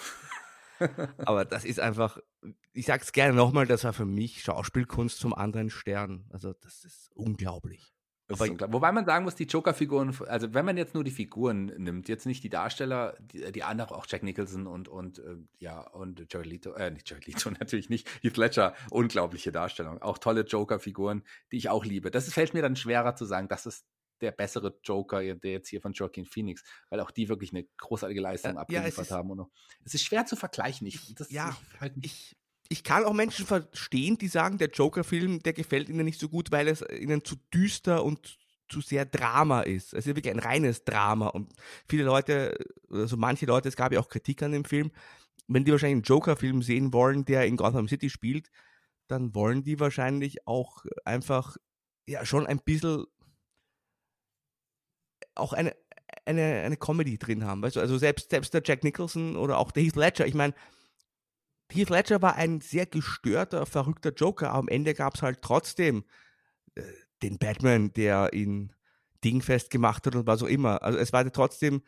aber das ist einfach, ich sage es gerne nochmal, das war für mich Schauspielkunst zum anderen Stern. Also das ist unglaublich. Aber, wobei man sagen muss, die Joker-Figuren, also wenn man jetzt nur die Figuren nimmt, jetzt nicht die Darsteller, die, die anderen, auch Jack Nicholson und, und äh, ja, und Jared Leto, äh, nicht Jared Leto natürlich nicht, Heath Ledger, unglaubliche Darstellung. Auch tolle Joker-Figuren, die ich auch liebe. Das fällt mir dann schwerer zu sagen, das ist der bessere Joker, der jetzt hier von Joaquin Phoenix, weil auch die wirklich eine großartige Leistung ja, abgeliefert ja, haben. Und es ist schwer zu vergleichen. Ich, das, ja, ich, halt ich, ich kann auch Menschen verstehen, die sagen, der Joker-Film, der gefällt ihnen nicht so gut, weil es ihnen zu düster und zu sehr Drama ist. Es ist wirklich ein reines Drama. Und viele Leute, also manche Leute, es gab ja auch Kritik an dem Film, wenn die wahrscheinlich einen Joker-Film sehen wollen, der in Gotham City spielt, dann wollen die wahrscheinlich auch einfach ja schon ein bisschen auch eine, eine, eine Comedy drin haben. Weißt du? Also selbst, selbst der Jack Nicholson oder auch der Heath Ledger, ich meine, Heath Ledger war ein sehr gestörter, verrückter Joker, aber am Ende gab es halt trotzdem äh, den Batman, der ihn dingfest gemacht hat und was auch immer. Also es war trotzdem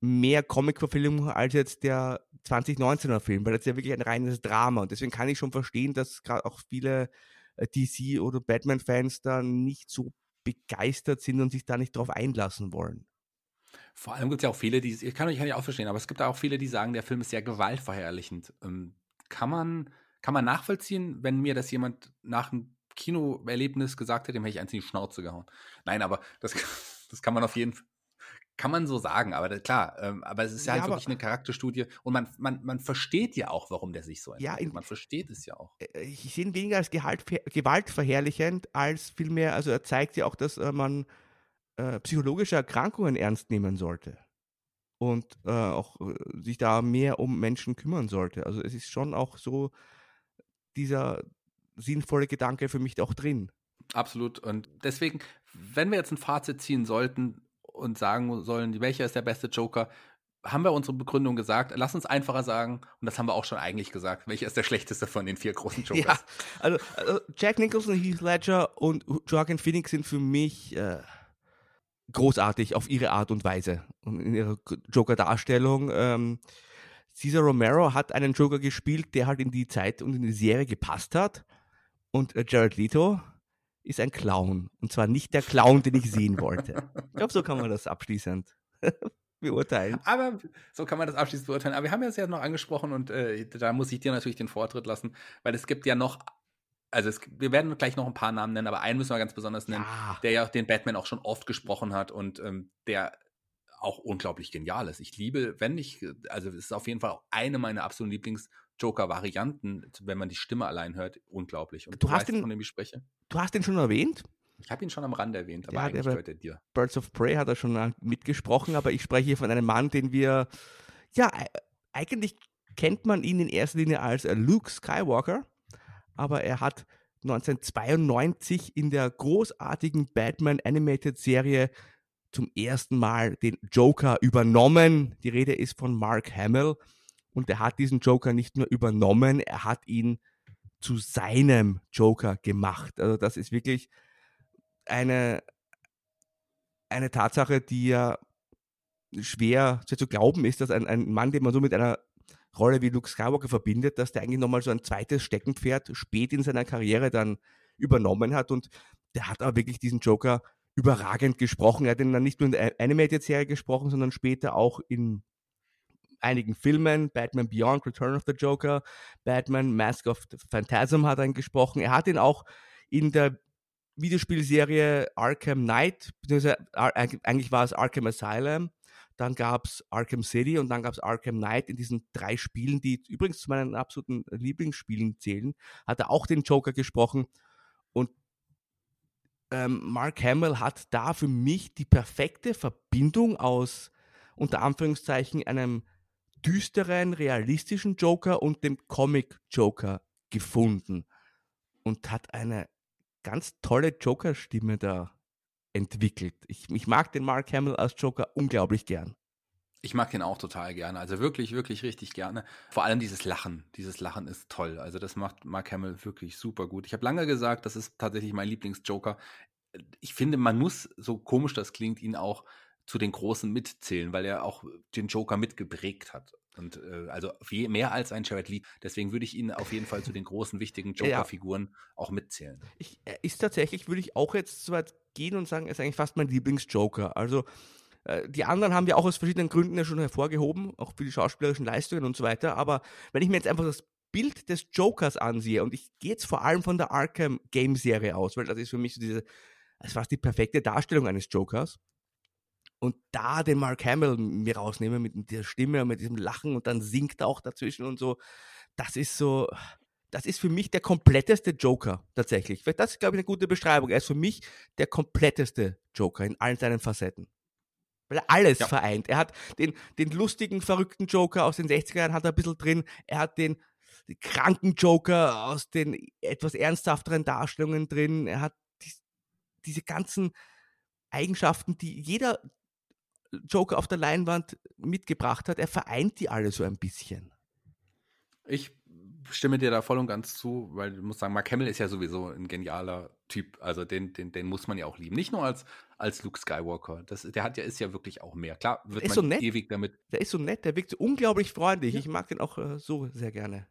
mehr Comic-Verfilmung als jetzt der 2019er Film, weil das ist ja wirklich ein reines Drama und deswegen kann ich schon verstehen, dass gerade auch viele äh, DC- oder Batman-Fans da nicht so begeistert sind und sich da nicht drauf einlassen wollen. Vor allem gibt es ja auch viele, die, ich kann, ich kann ja auch verstehen, aber es gibt auch viele, die sagen, der Film ist sehr gewaltverherrlichend. Ähm, kann man, kann man nachvollziehen, wenn mir das jemand nach einem Kinoerlebnis gesagt hätte, dem hätte ich eins in die Schnauze gehauen. Nein, aber das, das kann man auf jeden Fall, kann man so sagen, aber klar, ähm, aber es ist ja, ja halt wirklich eine Charakterstudie und man, man, man versteht ja auch, warum der sich so entwickelt. Ja, in, man versteht es ja auch. Ich sehe ihn weniger als Gehalt, gewaltverherrlichend, als vielmehr, also er zeigt ja auch, dass äh, man äh, psychologische Erkrankungen ernst nehmen sollte und äh, auch äh, sich da mehr um Menschen kümmern sollte. Also es ist schon auch so dieser sinnvolle Gedanke für mich auch drin. Absolut. Und deswegen, wenn wir jetzt ein Fazit ziehen sollten und sagen sollen, welcher ist der beste Joker, haben wir unsere Begründung gesagt. Lass uns einfacher sagen, und das haben wir auch schon eigentlich gesagt, welcher ist der schlechteste von den vier großen Jokers? Ja, also, also Jack Nicholson, Heath Ledger und Joaquin Phoenix sind für mich äh, großartig auf ihre Art und Weise und in ihrer Joker-Darstellung. Ähm, Cesar Romero hat einen Joker gespielt, der halt in die Zeit und in die Serie gepasst hat. Und äh, Jared Leto ist ein Clown. Und zwar nicht der Clown, den ich sehen wollte. Ich glaube, so kann man das abschließend beurteilen. Aber so kann man das abschließend beurteilen. Aber wir haben ja es ja noch angesprochen und äh, da muss ich dir natürlich den Vortritt lassen, weil es gibt ja noch also es, wir werden gleich noch ein paar Namen nennen, aber einen müssen wir ganz besonders nennen, ja. der ja den Batman auch schon oft gesprochen hat und ähm, der auch unglaublich genial ist. Ich liebe, wenn ich, also es ist auf jeden Fall auch eine meiner absoluten Lieblings-Joker-Varianten, wenn man die Stimme allein hört, unglaublich. Und du, hast weißt, den, von dem ich spreche. Du hast den schon erwähnt? Ich habe ihn schon am Rand erwähnt, aber ja, eigentlich gehört er dir. Birds of Prey hat er schon mitgesprochen, aber ich spreche hier von einem Mann, den wir, ja, eigentlich kennt man ihn in erster Linie als äh, Luke Skywalker, aber er hat 1992 in der großartigen Batman Animated Serie zum ersten Mal den Joker übernommen. Die Rede ist von Mark Hamill und er hat diesen Joker nicht nur übernommen, er hat ihn zu seinem Joker gemacht. Also das ist wirklich eine, eine Tatsache, die ja schwer, schwer zu glauben ist, dass ein, ein Mann, den man so mit einer Rolle wie Luke Skywalker verbindet, dass der eigentlich nochmal so ein zweites Steckenpferd spät in seiner Karriere dann übernommen hat und der hat aber wirklich diesen Joker überragend gesprochen. Er hat ihn dann nicht nur in der Animated-Serie gesprochen, sondern später auch in einigen Filmen, Batman Beyond, Return of the Joker, Batman Mask of the Phantasm hat er gesprochen. Er hat ihn auch in der Videospielserie Arkham Knight, beziehungsweise eigentlich war es Arkham Asylum, dann gab es Arkham City und dann gab es Arkham Knight in diesen drei Spielen, die übrigens zu meinen absoluten Lieblingsspielen zählen, hat er auch den Joker gesprochen. Und ähm, Mark Hamill hat da für mich die perfekte Verbindung aus unter Anführungszeichen einem düsteren, realistischen Joker und dem Comic Joker gefunden und hat eine ganz tolle Joker-Stimme da entwickelt. Ich, ich mag den Mark Hamill als Joker unglaublich gern. Ich mag den auch total gerne. Also wirklich, wirklich richtig gerne. Vor allem dieses Lachen. Dieses Lachen ist toll. Also das macht Mark Hamill wirklich super gut. Ich habe lange gesagt, das ist tatsächlich mein Lieblingsjoker. Ich finde, man muss, so komisch das klingt, ihn auch zu den Großen mitzählen, weil er auch den Joker mitgeprägt hat. Und äh, also viel mehr als ein Jared Lee. Deswegen würde ich ihn auf jeden Fall zu den großen, wichtigen Joker-Figuren ja. auch mitzählen. Ich, ist tatsächlich, würde ich auch jetzt so weit gehen und sagen, er ist eigentlich fast mein Lieblings-Joker. Also äh, die anderen haben wir auch aus verschiedenen Gründen ja schon hervorgehoben, auch für die schauspielerischen Leistungen und so weiter. Aber wenn ich mir jetzt einfach das Bild des Jokers ansehe, und ich gehe jetzt vor allem von der Arkham Game Serie aus, weil das ist für mich so diese, das fast die perfekte Darstellung eines Jokers und da den Mark Hamill mir rausnehme mit der Stimme und mit diesem Lachen und dann singt er auch dazwischen und so, das ist so, das ist für mich der kompletteste Joker tatsächlich. Das ist, glaube ich, eine gute Beschreibung. Er ist für mich der kompletteste Joker in allen seinen Facetten. Weil er alles ja. vereint. Er hat den, den lustigen, verrückten Joker aus den 60er Jahren hat er ein bisschen drin. Er hat den, den kranken Joker aus den etwas ernsthafteren Darstellungen drin. Er hat die, diese ganzen Eigenschaften, die jeder Joker auf der Leinwand mitgebracht hat, er vereint die alle so ein bisschen. Ich stimme dir da voll und ganz zu, weil du musst sagen, Mark Hamill ist ja sowieso ein genialer Typ. Also den, den, den muss man ja auch lieben. Nicht nur als, als Luke Skywalker. Das, der hat ja, ist ja wirklich auch mehr. Klar, wird man so ewig damit. Der ist so nett, der wirkt so unglaublich freundlich. Ja. Ich mag den auch äh, so sehr gerne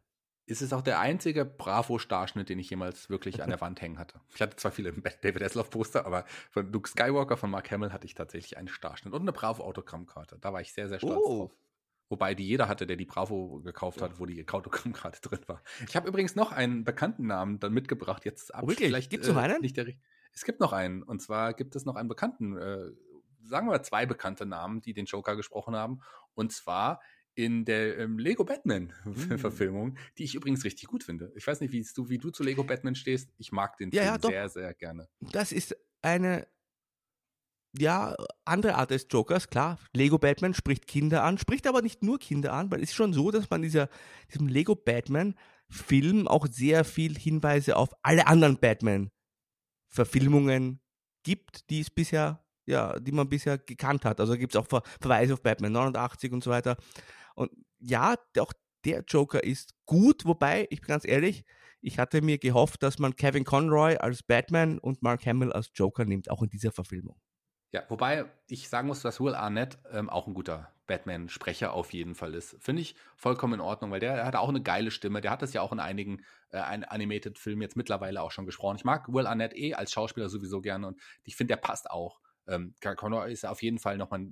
ist es auch der einzige Bravo-Starschnitt, den ich jemals wirklich an der Wand hängen hatte. Ich hatte zwar viele David Hasselhoff-Poster, aber von Luke Skywalker, von Mark Hamill hatte ich tatsächlich einen Starschnitt und eine Bravo-Autogrammkarte. Da war ich sehr, sehr stolz oh. drauf. Wobei die jeder hatte, der die Bravo gekauft hat, wo die Autogrammkarte drin war. Ich habe übrigens noch einen bekannten Namen dann mitgebracht. Jetzt ab, oh, wirklich? Vielleicht gibt es noch einen? Nicht der, es gibt noch einen. Und zwar gibt es noch einen bekannten, äh, sagen wir zwei bekannte Namen, die den Joker gesprochen haben. Und zwar in der ähm, Lego Batman-Verfilmung, mm. die ich übrigens richtig gut finde. Ich weiß nicht, wie du, wie du zu Lego Batman stehst. Ich mag den ja, Film ja, sehr, sehr gerne. Das ist eine ja, andere Art des Jokers, klar. Lego Batman spricht Kinder an, spricht aber nicht nur Kinder an, weil es ist schon so, dass man dieser, diesem Lego Batman-Film auch sehr viel Hinweise auf alle anderen Batman-Verfilmungen gibt, die es bisher, ja, die man bisher gekannt hat. Also gibt es auch Ver Verweise auf Batman 89 und so weiter. Und ja, auch der Joker ist gut, wobei, ich bin ganz ehrlich, ich hatte mir gehofft, dass man Kevin Conroy als Batman und Mark Hamill als Joker nimmt, auch in dieser Verfilmung. Ja, wobei ich sagen muss, dass Will Arnett ähm, auch ein guter Batman-Sprecher auf jeden Fall ist. Finde ich vollkommen in Ordnung, weil der, der, hat auch eine geile Stimme. Der hat das ja auch in einigen äh, Animated-Filmen jetzt mittlerweile auch schon gesprochen. Ich mag Will Arnett eh als Schauspieler sowieso gerne und ich finde, der passt auch ähm, Connor ist auf jeden Fall nochmal,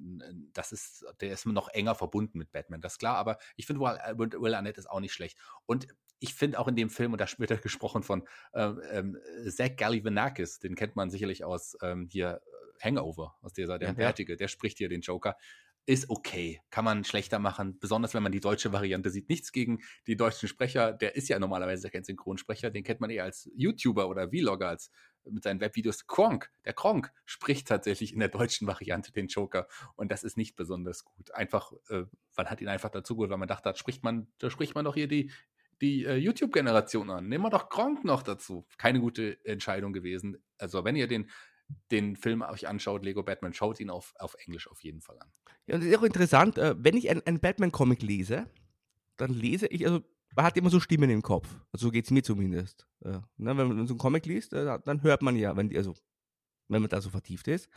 das ist, der ist noch enger verbunden mit Batman, das ist klar, aber ich finde Will, Will Arnett ist auch nicht schlecht. Und ich finde auch in dem Film, und da wird er gesprochen von ähm, ähm, Zach Galifianakis, den kennt man sicherlich aus ähm, hier Hangover, aus dieser, der ja, Bärtige, der spricht hier den Joker. ist okay. Kann man schlechter machen, besonders wenn man die deutsche Variante sieht. Nichts gegen die deutschen Sprecher. Der ist ja normalerweise kein Synchronsprecher. Den kennt man eher als YouTuber oder Vlogger, als mit seinen Webvideos. Kronk, der Kronk spricht tatsächlich in der deutschen Variante den Joker. Und das ist nicht besonders gut. Einfach, äh, man hat ihn einfach dazu geholt, weil man dachte, da spricht man, da spricht man doch hier die, die äh, YouTube-Generation an. Nehmen wir doch Kronk noch dazu. Keine gute Entscheidung gewesen. Also, wenn ihr den den Film euch anschaut, Lego Batman, schaut ihn auf, auf Englisch auf jeden Fall an. Ja, und das ist auch interessant, äh, wenn ich einen Batman-Comic lese, dann lese ich, also man hat immer so Stimmen im Kopf. Also so geht es mir zumindest. Ja, ne, wenn man so einen Comic liest, äh, dann hört man ja, wenn die, also wenn man da so vertieft ist.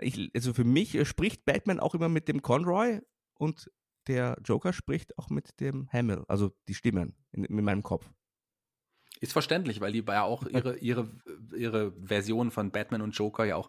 Ich, also für mich äh, spricht Batman auch immer mit dem Conroy und der Joker spricht auch mit dem Hamill, also die Stimmen in, in meinem Kopf. Ist verständlich, weil die ja auch ihre, ihre, ihre Version von Batman und Joker ja auch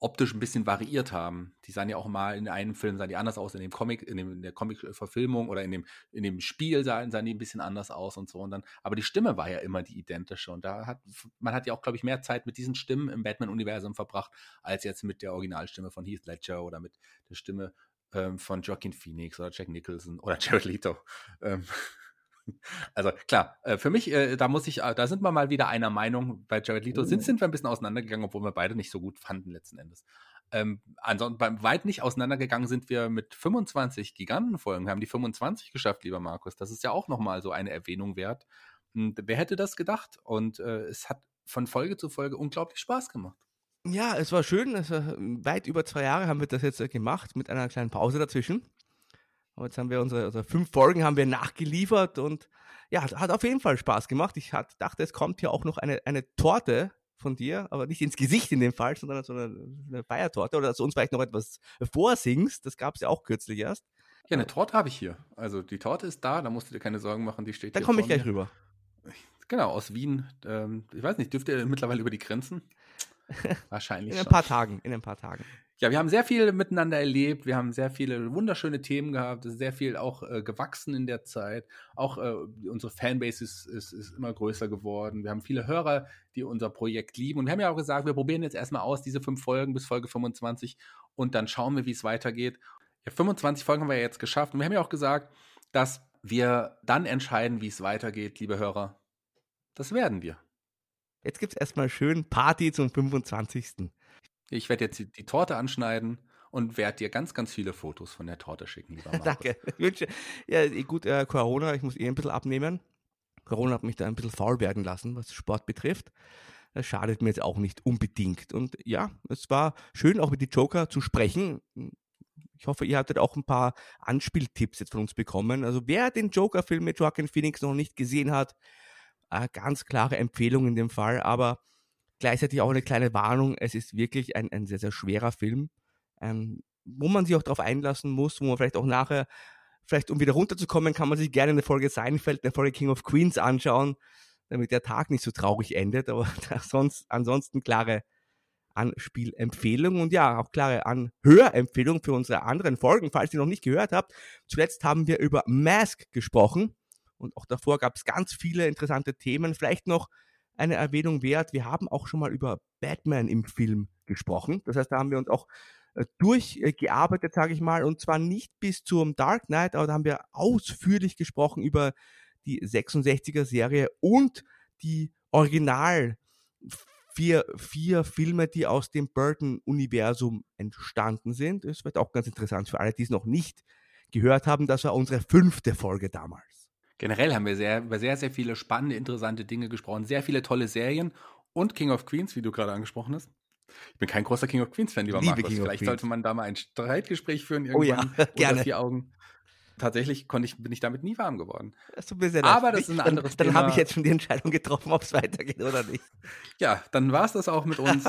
optisch ein bisschen variiert haben. Die sahen ja auch mal in einem Film sahen die anders aus, in dem Comic, in, dem, in der Comic-Verfilmung oder in dem, in dem Spiel sahen, sahen die ein bisschen anders aus und so. Und dann, aber die Stimme war ja immer die identische. Und da hat, man hat ja auch, glaube ich, mehr Zeit mit diesen Stimmen im Batman-Universum verbracht, als jetzt mit der Originalstimme von Heath Ledger oder mit der Stimme ähm, von Joaquin Phoenix oder Jack Nicholson oder Jared Leto. Ähm, also klar, äh, für mich, äh, da muss ich, äh, da sind wir mal wieder einer Meinung. Bei Jared Leto sind, oh. sind wir ein bisschen auseinandergegangen, obwohl wir beide nicht so gut fanden letzten Endes. Ähm, ansonsten, beim weit nicht auseinandergegangen sind wir mit 25 Gigantenfolgen. Wir haben die 25 geschafft, lieber Markus. Das ist ja auch nochmal so eine Erwähnung wert. Und wer hätte das gedacht? Und äh, es hat von Folge zu Folge unglaublich Spaß gemacht. Ja, es war schön. Es war weit über zwei Jahre haben wir das jetzt gemacht, mit einer kleinen Pause dazwischen. Aber jetzt haben wir unsere, unsere fünf Folgen haben wir nachgeliefert und ja, hat auf jeden Fall Spaß gemacht. Ich hat, dachte, es kommt hier auch noch eine, eine Torte von dir, aber nicht ins Gesicht in dem Fall, sondern so eine, eine Feiertorte oder dass du uns vielleicht noch etwas vorsingst. Das gab es ja auch kürzlich erst. Ja, eine Torte habe ich hier. Also die Torte ist da, da musst du dir keine Sorgen machen, die steht Dann komme ich gleich rüber. Genau, aus Wien. Ähm, ich weiß nicht, dürft ihr mittlerweile über die Grenzen? Wahrscheinlich. in ein paar Tagen, in ein paar Tagen ja, wir haben sehr viel miteinander erlebt. Wir haben sehr viele wunderschöne Themen gehabt. Sehr viel auch äh, gewachsen in der Zeit. Auch äh, unsere Fanbase ist, ist, ist, immer größer geworden. Wir haben viele Hörer, die unser Projekt lieben. Und wir haben ja auch gesagt, wir probieren jetzt erstmal aus, diese fünf Folgen bis Folge 25 und dann schauen wir, wie es weitergeht. Ja, 25 Folgen haben wir ja jetzt geschafft. Und wir haben ja auch gesagt, dass wir dann entscheiden, wie es weitergeht, liebe Hörer. Das werden wir. Jetzt gibt es erstmal schön Party zum 25. Ich werde jetzt die, die, Torte anschneiden und werde dir ganz, ganz viele Fotos von der Torte schicken, lieber Markus. Danke. Ja, eh gut, äh, Corona, ich muss eh ein bisschen abnehmen. Corona hat mich da ein bisschen faul werden lassen, was Sport betrifft. Das schadet mir jetzt auch nicht unbedingt. Und ja, es war schön, auch mit die Joker zu sprechen. Ich hoffe, ihr hattet auch ein paar Anspieltipps jetzt von uns bekommen. Also wer den Joker-Film mit Joaquin Phoenix noch nicht gesehen hat, äh, ganz klare Empfehlung in dem Fall. Aber gleichzeitig auch eine kleine Warnung, es ist wirklich ein, ein sehr, sehr schwerer Film, ähm, wo man sich auch darauf einlassen muss, wo man vielleicht auch nachher, vielleicht um wieder runterzukommen, kann man sich gerne eine Folge Seinfeld, eine Folge King of Queens anschauen, damit der Tag nicht so traurig endet, aber sonst, ansonsten klare Anspielempfehlung und ja, auch klare Anhörempfehlung für unsere anderen Folgen, falls ihr noch nicht gehört habt. Zuletzt haben wir über Mask gesprochen und auch davor gab es ganz viele interessante Themen. Vielleicht noch eine Erwähnung wert. Wir haben auch schon mal über Batman im Film gesprochen. Das heißt, da haben wir uns auch äh, durchgearbeitet, sage ich mal, und zwar nicht bis zum Dark Knight, aber da haben wir ausführlich gesprochen über die 66er Serie und die Original vier, vier Filme, die aus dem Burton-Universum entstanden sind. Das wird auch ganz interessant für alle, die es noch nicht gehört haben. Das war unsere fünfte Folge damals. Generell haben wir sehr, über sehr, sehr viele spannende, interessante Dinge gesprochen. Sehr viele tolle Serien und King of Queens, wie du gerade angesprochen hast. Ich bin kein großer King of Queens-Fan, lieber Liebe Markus. King Vielleicht sollte man da mal ein Streitgespräch führen irgendwann. Oh ja, gerne. vier Augen. Tatsächlich konnte ich, bin ich damit nie warm geworden. Das tut mir sehr Aber das ist ein anderes dann, Thema. Dann habe ich jetzt schon die Entscheidung getroffen, ob es weitergeht oder nicht. Ja, dann war es das auch mit uns.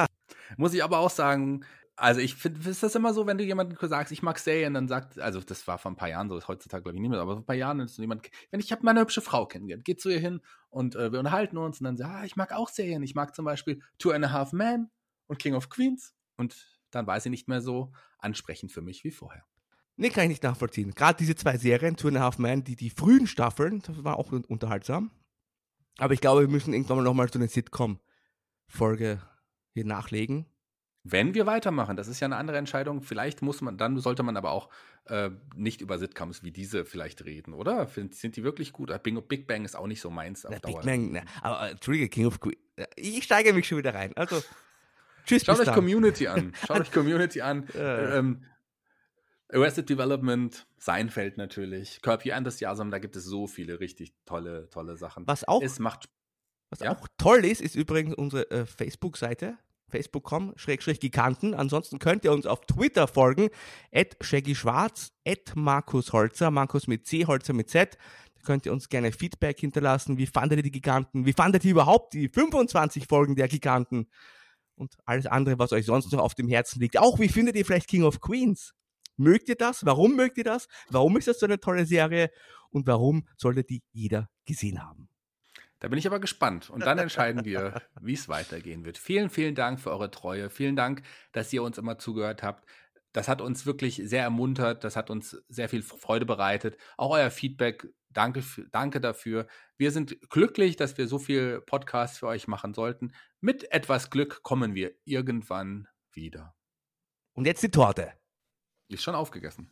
Muss ich aber auch sagen, also ich finde, ist das immer so, wenn du jemandem sagst, ich mag Serien, dann sagt, also das war vor ein paar Jahren so, heutzutage glaube ich nicht mehr, aber vor ein paar Jahren ist jemand, wenn ich habe meine hübsche Frau kennengelernt, geht zu ihr hin und äh, wir unterhalten uns und dann sagt, ah, ich mag auch Serien, ich mag zum Beispiel Two and a Half Men und King of Queens und dann war sie nicht mehr so ansprechend für mich wie vorher. Nee, kann ich nicht nachvollziehen. Gerade diese zwei Serien, Two and a Half Men, die, die frühen Staffeln, das war auch unterhaltsam. Aber ich glaube, wir müssen irgendwann mal nochmal so eine Sitcom-Folge hier nachlegen wenn wir weitermachen, das ist ja eine andere Entscheidung. Vielleicht muss man, dann sollte man aber auch äh, nicht über Sitcoms wie diese vielleicht reden, oder? Find, sind die wirklich gut? Bing, Big Bang ist auch nicht so meins auf na, Dauer. Big Bang, na, aber äh, Entschuldige, King of Queens. Äh, ich steige mich schon wieder rein. Also, tschüss. Schaut euch dann. Community an. Schaut euch Community an. ähm, Arrested Development, Seinfeld natürlich, Curb Your Enthusiasm, da gibt es so viele richtig tolle, tolle Sachen. Was auch, es macht, was ja? auch toll ist, ist übrigens unsere äh, Facebook-Seite facebook.com giganten. Ansonsten könnt ihr uns auf Twitter folgen, at Shaggy Schwarz, at Markus Holzer, Markus mit C, Holzer mit Z. Da könnt ihr uns gerne Feedback hinterlassen. Wie fandet ihr die Giganten? Wie fandet ihr überhaupt die 25 Folgen der Giganten? Und alles andere, was euch sonst noch auf dem Herzen liegt. Auch wie findet ihr vielleicht King of Queens? Mögt ihr das? Warum mögt ihr das? Warum ist das so eine tolle Serie? Und warum sollte die jeder gesehen haben? Da bin ich aber gespannt. Und dann entscheiden wir, wie es weitergehen wird. Vielen, vielen Dank für eure Treue. Vielen Dank, dass ihr uns immer zugehört habt. Das hat uns wirklich sehr ermuntert. Das hat uns sehr viel Freude bereitet. Auch euer Feedback. Danke, danke dafür. Wir sind glücklich, dass wir so viel Podcasts für euch machen sollten. Mit etwas Glück kommen wir irgendwann wieder. Und jetzt die Torte. Ist schon aufgegessen.